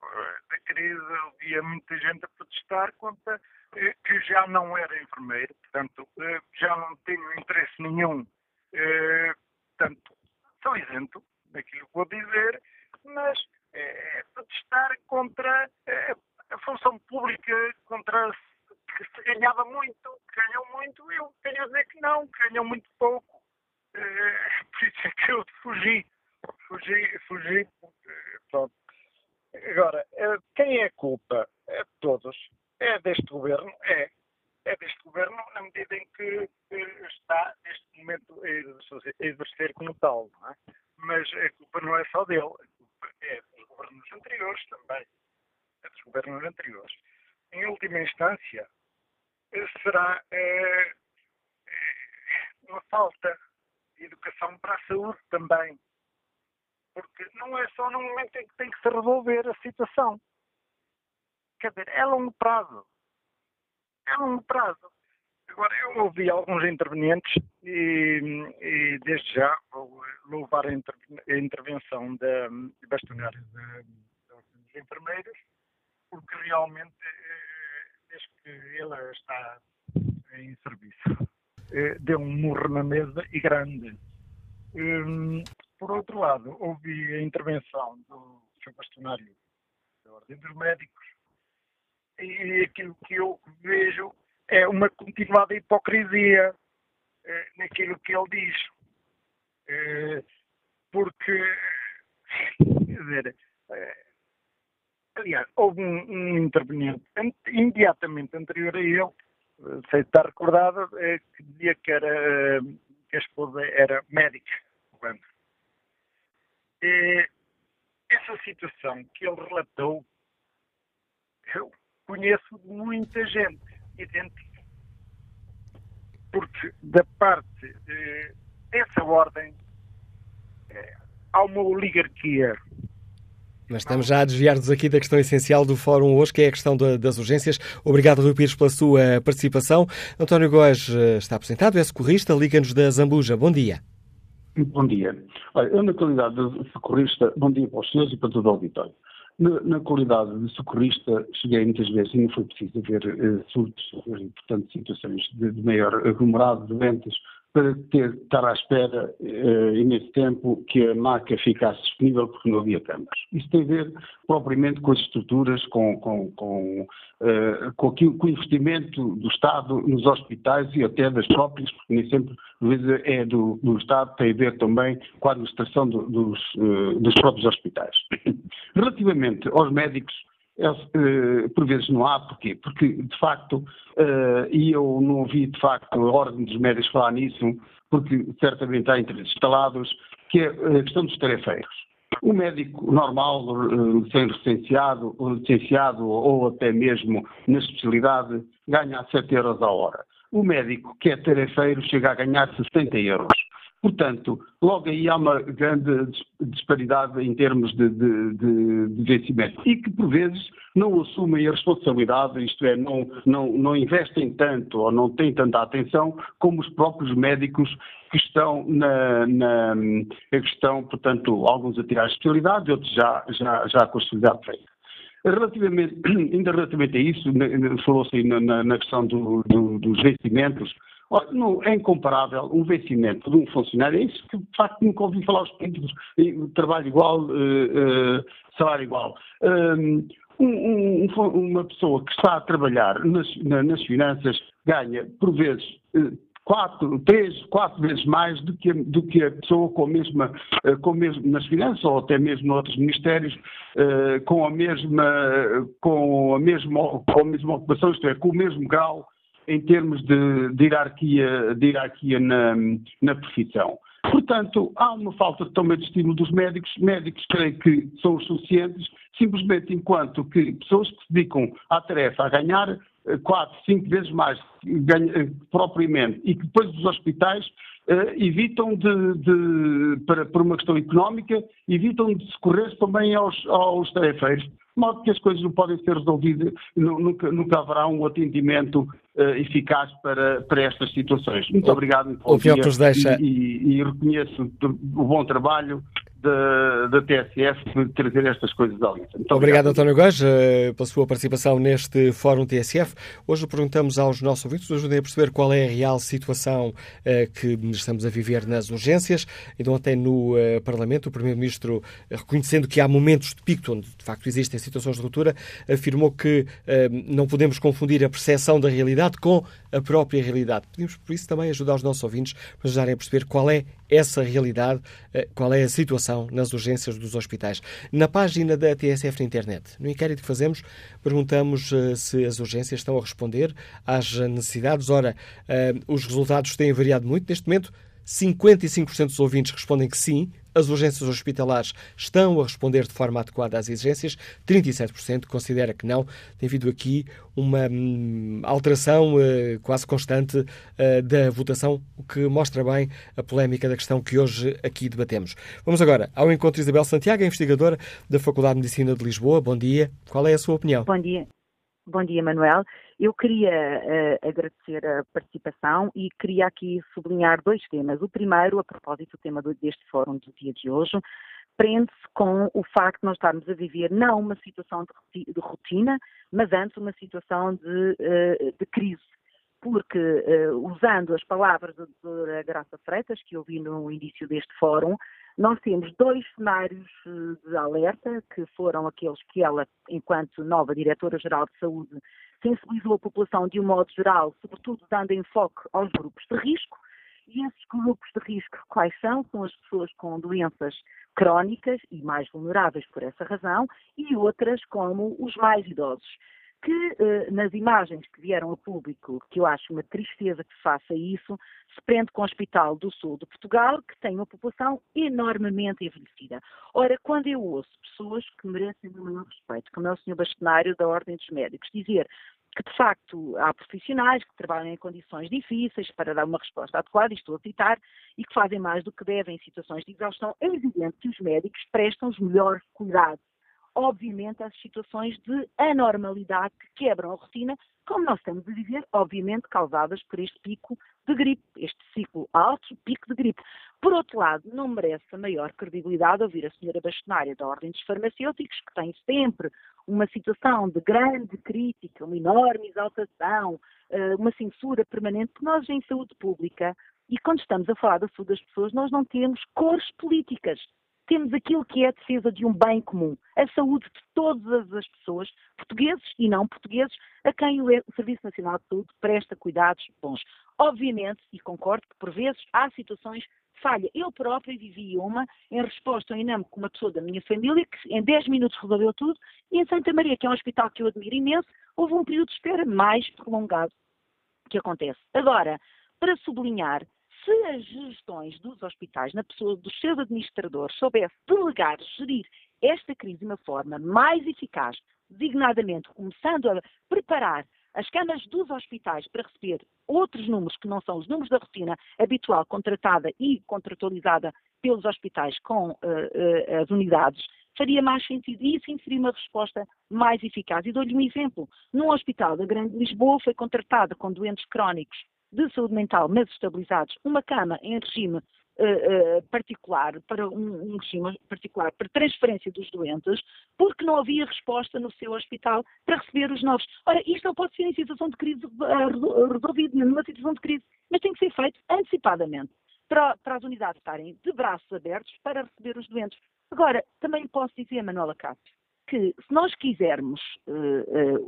da crise havia muita gente a protestar contra eh, que já não era enfermeiro, portanto, eh, já não tenho interesse nenhum, eh, portanto, sou isento daquilo que vou dizer, mas é, protestar contra a função pública, contra que se ganhava muito, que ganham muito, eu tenho a dizer que não, que ganham muito pouco. Por isso é que eu fugi. Fugi, fugi, pronto, Agora, eh, quem é a culpa? É de todos. É deste governo? É. É deste governo na medida em que está, neste momento, a exercer como tal. Não é? Mas a culpa não é só dele. A culpa é dos governos anteriores também. É dos governos anteriores. Em última instância, eh, será é, uma falta de educação para a saúde também porque não é só no momento em que tem que se resolver a situação. Quer dizer, é longo prazo. É longo prazo. Agora, eu ouvi alguns intervenientes e, e desde já vou louvar a, inter, a intervenção da bastonária dos enfermeiros, porque realmente, eh, desde que ela está em serviço, eh, deu um murro na mesa e grande. Por outro lado, ouvi a intervenção do Sr. Bastonário da Ordem dos Médicos e aquilo que eu vejo é uma continuada hipocrisia eh, naquilo que ele diz. Eh, porque, quer dizer, eh, aliás, houve um, um interveniente imediatamente anterior a ele, eh, sei se está recordado, eh, que dizia que, era, que a esposa era médica. É, essa situação que ele relatou, eu conheço muita gente idêntica. Porque da parte dessa ordem é, há uma oligarquia. Mas estamos já a desviar-nos aqui da questão essencial do fórum hoje, que é a questão das urgências. Obrigado, Rui Pires, pela sua participação. António Góes eh, está apresentado, é socorrista, liga-nos da Zambuja. Bom dia. Bom dia. Olha, eu, na qualidade de socorrista, bom dia para os senhores e para todo o auditório. Na, na qualidade de socorrista, cheguei muitas vezes e não foi preciso haver uh, surtos, e, portanto, situações de, de, maior aglomerado de doentes para ter, estar à espera uh, imenso tempo que a marca ficasse disponível porque não havia câmaras. Isso tem a ver propriamente com as estruturas, com, com, com, uh, com, aquilo, com o investimento do Estado nos hospitais e até das próprias, porque nem sempre é do, do Estado, tem a ver também com a administração do, dos, uh, dos próprios hospitais. Relativamente aos médicos, por vezes não há, porquê? Porque, de facto, uh, e eu não ouvi, de facto, a Ordem dos Médicos falar nisso, porque certamente há interesses instalados, que é a questão dos tarefeiros. O médico normal, uh, sem licenciado, licenciado ou até mesmo na especialidade, ganha 7 euros a hora. O médico que é tarefeiro chega a ganhar 60 euros. Portanto, logo aí há uma grande disparidade em termos de, de, de, de vencimento e que, por vezes, não assumem a responsabilidade, isto é, não, não, não investem tanto ou não têm tanta atenção como os próprios médicos que estão na, na portanto, alguns a tirar a especialidade, outros já, já, já com a especialidade feita. Relativamente, ainda relativamente a isso, falou-se na, na, questão do, do, dos vencimentos, é incomparável um vencimento de um funcionário, é isso que de facto nunca ouvi falar os políticos, trabalho igual, uh, uh, salário igual. Um, um, uma pessoa que está a trabalhar nas, nas finanças ganha, por vezes, uh, quatro, três, quatro vezes mais do que, do que a pessoa com a mesma, com mesmo, nas finanças ou até mesmo noutros ministérios, com a mesma, com a mesma, com a mesma ocupação, isto é, com o mesmo grau em termos de, de hierarquia, de hierarquia na, na profissão. Portanto, há uma falta também de estímulo dos médicos. Médicos, creio que são os suficientes, simplesmente enquanto que pessoas que se dedicam à tarefa a ganhar quatro, cinco vezes mais ganha, eh, propriamente e que depois os hospitais uh, evitam de, de para, por uma questão económica, evitam de socorrer também aos, aos tarefeiros de modo que as coisas não podem ser resolvidas, nunca, nunca haverá um atendimento uh, eficaz para, para estas situações. Muito o, obrigado. O que nos deixa... E, e, e reconheço o bom trabalho da, da TSF de trazer estas coisas à lista. Muito obrigado, obrigado, António Góes, eh, pela sua participação neste Fórum TSF. Hoje perguntamos aos nossos ouvintes, ajudem a perceber qual é a real situação uh, que estamos a viver nas urgências. Então, até no uh, Parlamento, o Primeiro-Ministro, reconhecendo que há momentos de pico onde, de facto, existem situações de ruptura, afirmou que não podemos confundir a percepção da realidade com a própria realidade. Pedimos, por isso, também ajudar os nossos ouvintes para ajudarem a perceber qual é essa realidade, eh, qual é a situação nas urgências dos hospitais. Na página da TSF na internet, no inquérito que fazemos, perguntamos eh, se as urgências estão a responder às necessidades. Ora, eh, os resultados têm variado muito. Neste momento, 55% dos ouvintes respondem que sim, as urgências hospitalares estão a responder de forma adequada às exigências, 37% considera que não. Tem havido aqui uma hum, alteração uh, quase constante uh, da votação, o que mostra bem a polémica da questão que hoje aqui debatemos. Vamos agora ao encontro de Isabel Santiago, investigadora da Faculdade de Medicina de Lisboa. Bom dia. Qual é a sua opinião? Bom dia. Bom dia, Manuel. Eu queria uh, agradecer a participação e queria aqui sublinhar dois temas. O primeiro, a propósito do tema deste fórum do dia de hoje, prende-se com o facto de nós estarmos a viver não uma situação de rotina, mas antes uma situação de, uh, de crise. Porque, uh, usando as palavras da doutora Graça Freitas, que ouvi no início deste fórum, nós temos dois cenários de alerta, que foram aqueles que ela, enquanto nova Diretora-Geral de Saúde, sensibilizou a população de um modo geral, sobretudo dando enfoque aos grupos de risco. E esses grupos de risco quais são? São as pessoas com doenças crónicas e mais vulneráveis por essa razão, e outras como os mais idosos que eh, nas imagens que vieram a público, que eu acho uma tristeza que se faça isso, se prende com o Hospital do Sul de Portugal, que tem uma população enormemente envelhecida. Ora, quando eu ouço pessoas que merecem o meu respeito, como é o Sr. Bastonário da Ordem dos Médicos, dizer que de facto há profissionais que trabalham em condições difíceis para dar uma resposta adequada, estou a citar, e que fazem mais do que devem em situações de exaustão, é evidente que os médicos prestam os melhores cuidados obviamente, às situações de anormalidade que quebram a rotina, como nós estamos a viver, obviamente, causadas por este pico de gripe, este ciclo alto, pico de gripe. Por outro lado, não merece a maior credibilidade ouvir a senhora bastonária da Ordem dos Farmacêuticos, que tem sempre uma situação de grande crítica, uma enorme exaltação, eh, uma censura permanente, que nós, em saúde pública, E quando estamos a falar da saúde das pessoas, nós não temos cores políticas. Temos aquilo que é a defesa de um bem comum, a saúde de todas as pessoas, portugueses e não portugueses, a quem o Serviço Nacional de Saúde presta cuidados bons. Obviamente, e concordo que por vezes há situações falha. Eu própria vivi uma em resposta ao INAM com uma pessoa da minha família que em 10 minutos resolveu tudo e em Santa Maria, que é um hospital que eu admiro imenso, houve um período de espera mais prolongado que acontece. Agora, para sublinhar, se as gestões dos hospitais, na pessoa dos seus administradores, soubesse delegar, gerir esta crise de uma forma mais eficaz, designadamente começando a preparar as camas dos hospitais para receber outros números que não são os números da rotina habitual contratada e contratualizada pelos hospitais com uh, uh, as unidades, faria mais sentido e isso seria uma resposta mais eficaz. E dou-lhe um exemplo. Num hospital da Grande Lisboa foi contratada com doentes crónicos de saúde mental, mas estabilizados, uma cama em regime uh, particular, para um, um, regime particular para transferência dos doentes, porque não havia resposta no seu hospital para receber os novos. Ora, isto não pode ser em situação de crise uh, resolvido, numa situação de crise, mas tem que ser feito antecipadamente. Para, para, as unidades estarem de braços abertos para receber os doentes. Agora, também posso dizer, Manuela Cássio, que se nós quisermos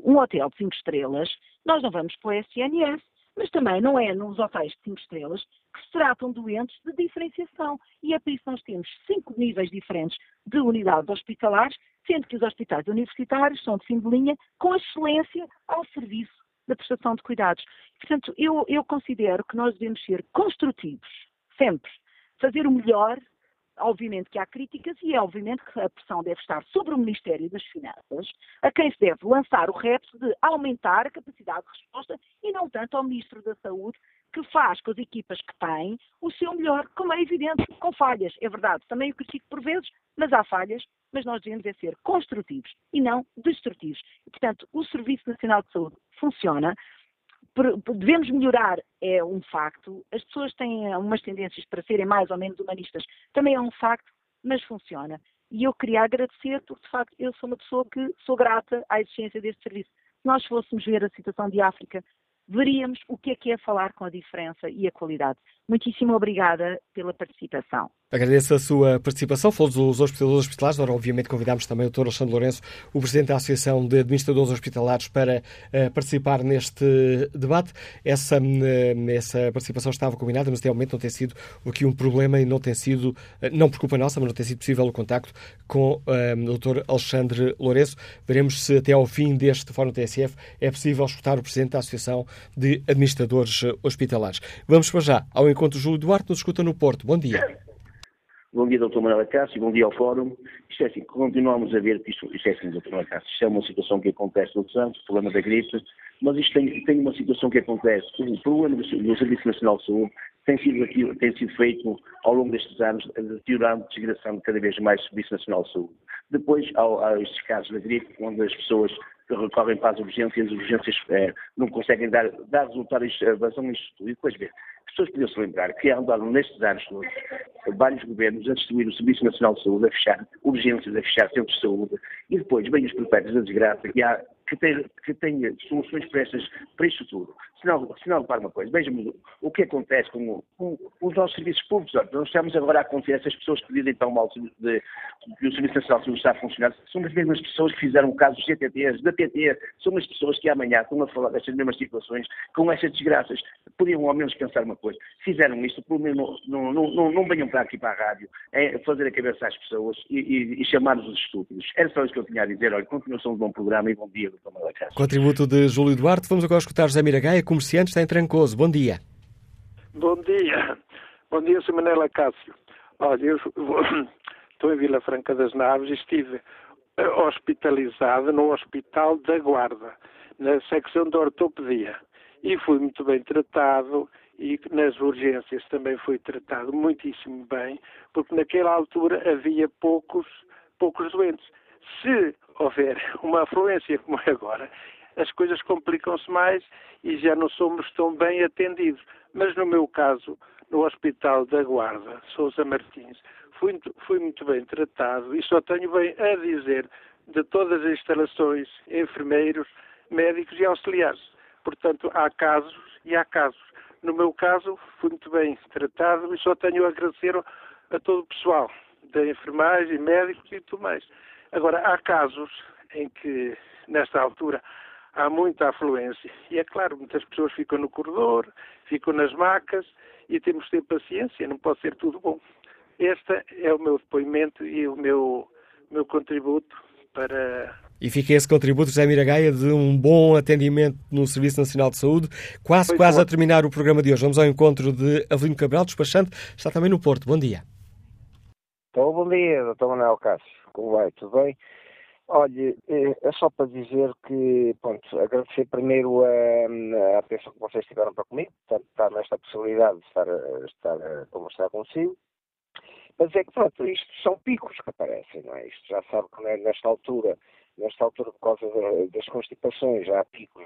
um hotel de 5 estrelas, nós não vamos para o SNS, mas também não é nos hotéis de 5 estrelas que se tratam doentes de diferenciação. E é por isso que nós temos cinco níveis diferentes de unidades hospitalares, sendo que os hospitais universitários são de fim de linha com excelência ao serviço da prestação de cuidados. Portanto, eu, eu considero que nós devemos ser construtivos, sempre. Fazer o melhor obviamente que há críticas e é obviamente que a pressão deve estar sobre o Ministério das Finanças, a quem se deve lançar o repto de aumentar a capacidade de resposta e não tanto ao Ministro da Saúde, que faz com as equipas que tem o seu melhor, como é evidente, com falhas. É verdade, também o critico por vezes, mas há falhas, mas nós devemos é ser construtivos e não destrutivos. E, portanto, o Serviço Nacional de Saúde funciona, devemos melhorar é um facto. As pessoas têm umas tendências para serem mais ou menos humanistas, também é um facto, mas funciona. E eu queria agradecer, porque de facto eu sou uma pessoa que sou grata à existência deste serviço. Se nós fôssemos ver a situação de África, veríamos o que é que é falar com a diferença e a qualidade. Muitíssimo obrigada pela participação. Agradeço a sua participação. Falou dos hospitais hospitalares. Agora, obviamente, convidámos também o Dr. Alexandre Lourenço, o Presidente da Associação de Administradores Hospitalares, para uh, participar neste debate. Essa, uh, essa participação estava combinada, mas até ao momento não tem sido aqui um problema e não tem sido, uh, não por culpa nossa, mas não tem sido possível o contacto com o Dr. Alexandre Lourenço. Veremos se até ao fim deste Fórum TSF é possível escutar o Presidente da Associação de Administradores Hospitalares. Vamos para já ao encontro Júlio Duarte, nos escuta no Porto. Bom dia. Bom dia, Dr. Manuel Cássio, bom dia ao Fórum. Isto é assim, continuamos a ver que isto, isto é assim, Dr. Manuel Cássio, isto é uma situação que acontece no Santos, o problema da gripe, mas isto tem, tem uma situação que acontece. O problema do, do Serviço Nacional de Saúde tem sido, tem sido feito ao longo destes anos, deteriorando, desgraçando cada vez mais o Serviço Nacional de Saúde. Depois, há, há estes casos da gripe, onde as pessoas recorrem para as urgências, as urgências é, não conseguem dar, dar resultados, avançam nisto tudo. E depois ver, as pessoas podiam se lembrar que andaram nestes anos todos vários governos a destruir o Serviço Nacional de Saúde, a fechar urgências, a fechar centros de saúde, e depois vêm os perpétuos da desgraça, que, há, que, tem, que soluções para, estas, para isto tudo. Se não repara uma coisa, vejam o que acontece com, com, os nossos serviços públicos. Nós estamos agora a acontecer, essas pessoas que dizem tão mal de, que o Serviço Nacional de Saúde está a funcionar, são as mesmas pessoas que fizeram o caso dos CTTs, da PT, são as pessoas que amanhã estão a falar destas mesmas situações, com estas desgraças. Podiam ao menos pensar uma coisa, fizeram isto, pelo menos não, não, não, não venham para aqui para a rádio, é fazer a cabeça às pessoas e, e, e chamar-nos os estúpidos. Era só isso que eu tinha a dizer. Olha, continuação de bom programa e bom dia, doutor Malacaso. Contributo de Júlio Duarte. Vamos agora escutar José Miragaia, comerciante, está em Trancoso. Bom dia. Bom dia. Bom dia, Sr. Manela Cássio. Olha, eu estou em Vila Franca das Naves e estive eh, hospitalizado no Hospital da Guarda, na secção de ortopedia. E fui muito bem tratado e nas urgências também fui tratado muitíssimo bem, porque naquela altura havia poucos, poucos doentes. Se houver uma afluência como é agora, as coisas complicam-se mais e já não somos tão bem atendidos. Mas no meu caso, no Hospital da Guarda, Sousa Martins, fui, fui muito bem tratado e só tenho bem a dizer de todas as instalações, enfermeiros, médicos e auxiliares. Portanto, há casos e há casos. no meu caso, fui muito bem tratado e só tenho a agradecer a todo o pessoal, da enfermagem, médicos e tudo mais. Agora, há casos em que, nesta altura, há muita afluência. E é claro, muitas pessoas ficam no corredor, ficam nas macas e temos que ter paciência, não pode ser tudo bom. Este é o meu depoimento e o meu, meu contributo para. E fica esse contributo, José Miragaia, de um bom atendimento no Serviço Nacional de Saúde. Quase, pois quase bom. a terminar o programa de hoje. Vamos ao encontro de Avelino Cabral, despachante, está também no Porto. Bom dia. Então, bom dia, doutor Manuel Cássio. Como vai? Tudo bem? Olha, eh, é só para dizer que, pronto, agradecer primeiro a, a atenção que vocês tiveram para comigo, portanto, estar nesta possibilidade de estar, estar a conversar consigo. Mas é que, pronto, isto são picos que aparecem, não é? Isto já sabe que é nesta altura, nesta altura, por causa das constipações, já há picos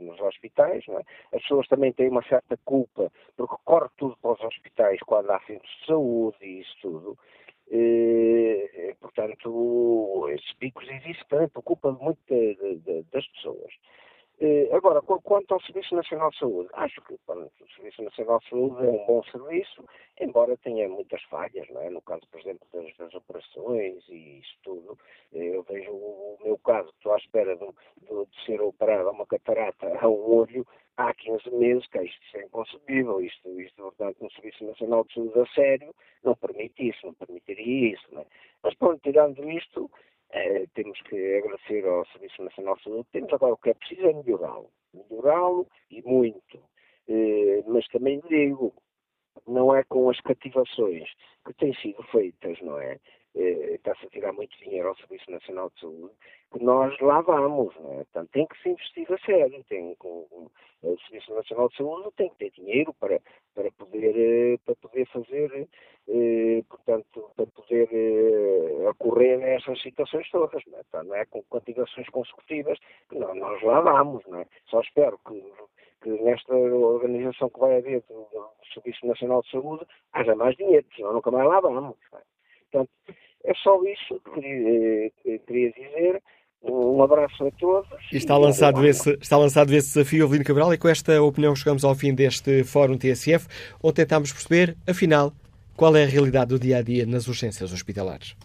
nos hospitais, não é? As pessoas também têm uma certa culpa, porque corre tudo para os hospitais quando há centros de saúde e isso tudo. Portanto, esses picos existem por culpa de das pessoas. Agora, quanto ao Serviço Nacional de Saúde, acho que o Serviço Nacional de Saúde é um bom serviço, embora tenha muitas falhas, não é? No caso, por exemplo, das, das operações e isso tudo. Eu vejo o meu caso, estou à espera de, de, de ser operado a uma catarata a um olho há 15 meses, que isto é inconcebível, isto, isto, portanto, no Serviço Nacional de Saúde a sério, não permite isso, não permitiria isso, não é? Mas, pronto, tirando isto, eh, temos que agradecer ao Serviço Nacional de Saúde. Temos agora o que é preciso é melhorá-lo. Melhorá-lo e muito. Eh, mas também digo, não é com as cativações que têm sido feitas, não é? Eh, está-se a tirar muito dinheiro ao Serviço Nacional de Saúde, que nós lá vamos, não é? Portanto, tem que se investir a sério, tem, com, o Serviço Nacional de Saúde tem que ter dinheiro para, para, poder, eh, para poder fazer, eh, portanto, para poder ocorrer nessas situações todas, não é? Portanto, não é com quantificações consecutivas que nós, lá vamos, não é? Só espero que, que nesta organização que vai haver do, do Serviço Nacional de Saúde haja mais dinheiro, senão nunca mais lá vamos. É? Portanto, é só isso que queria, que queria dizer. Um abraço a todos. E está lançado, esse, está lançado esse desafio, Avelino Cabral, e com esta opinião chegamos ao fim deste Fórum TSF, onde tentámos perceber, afinal, qual é a realidade do dia a dia nas urgências hospitalares.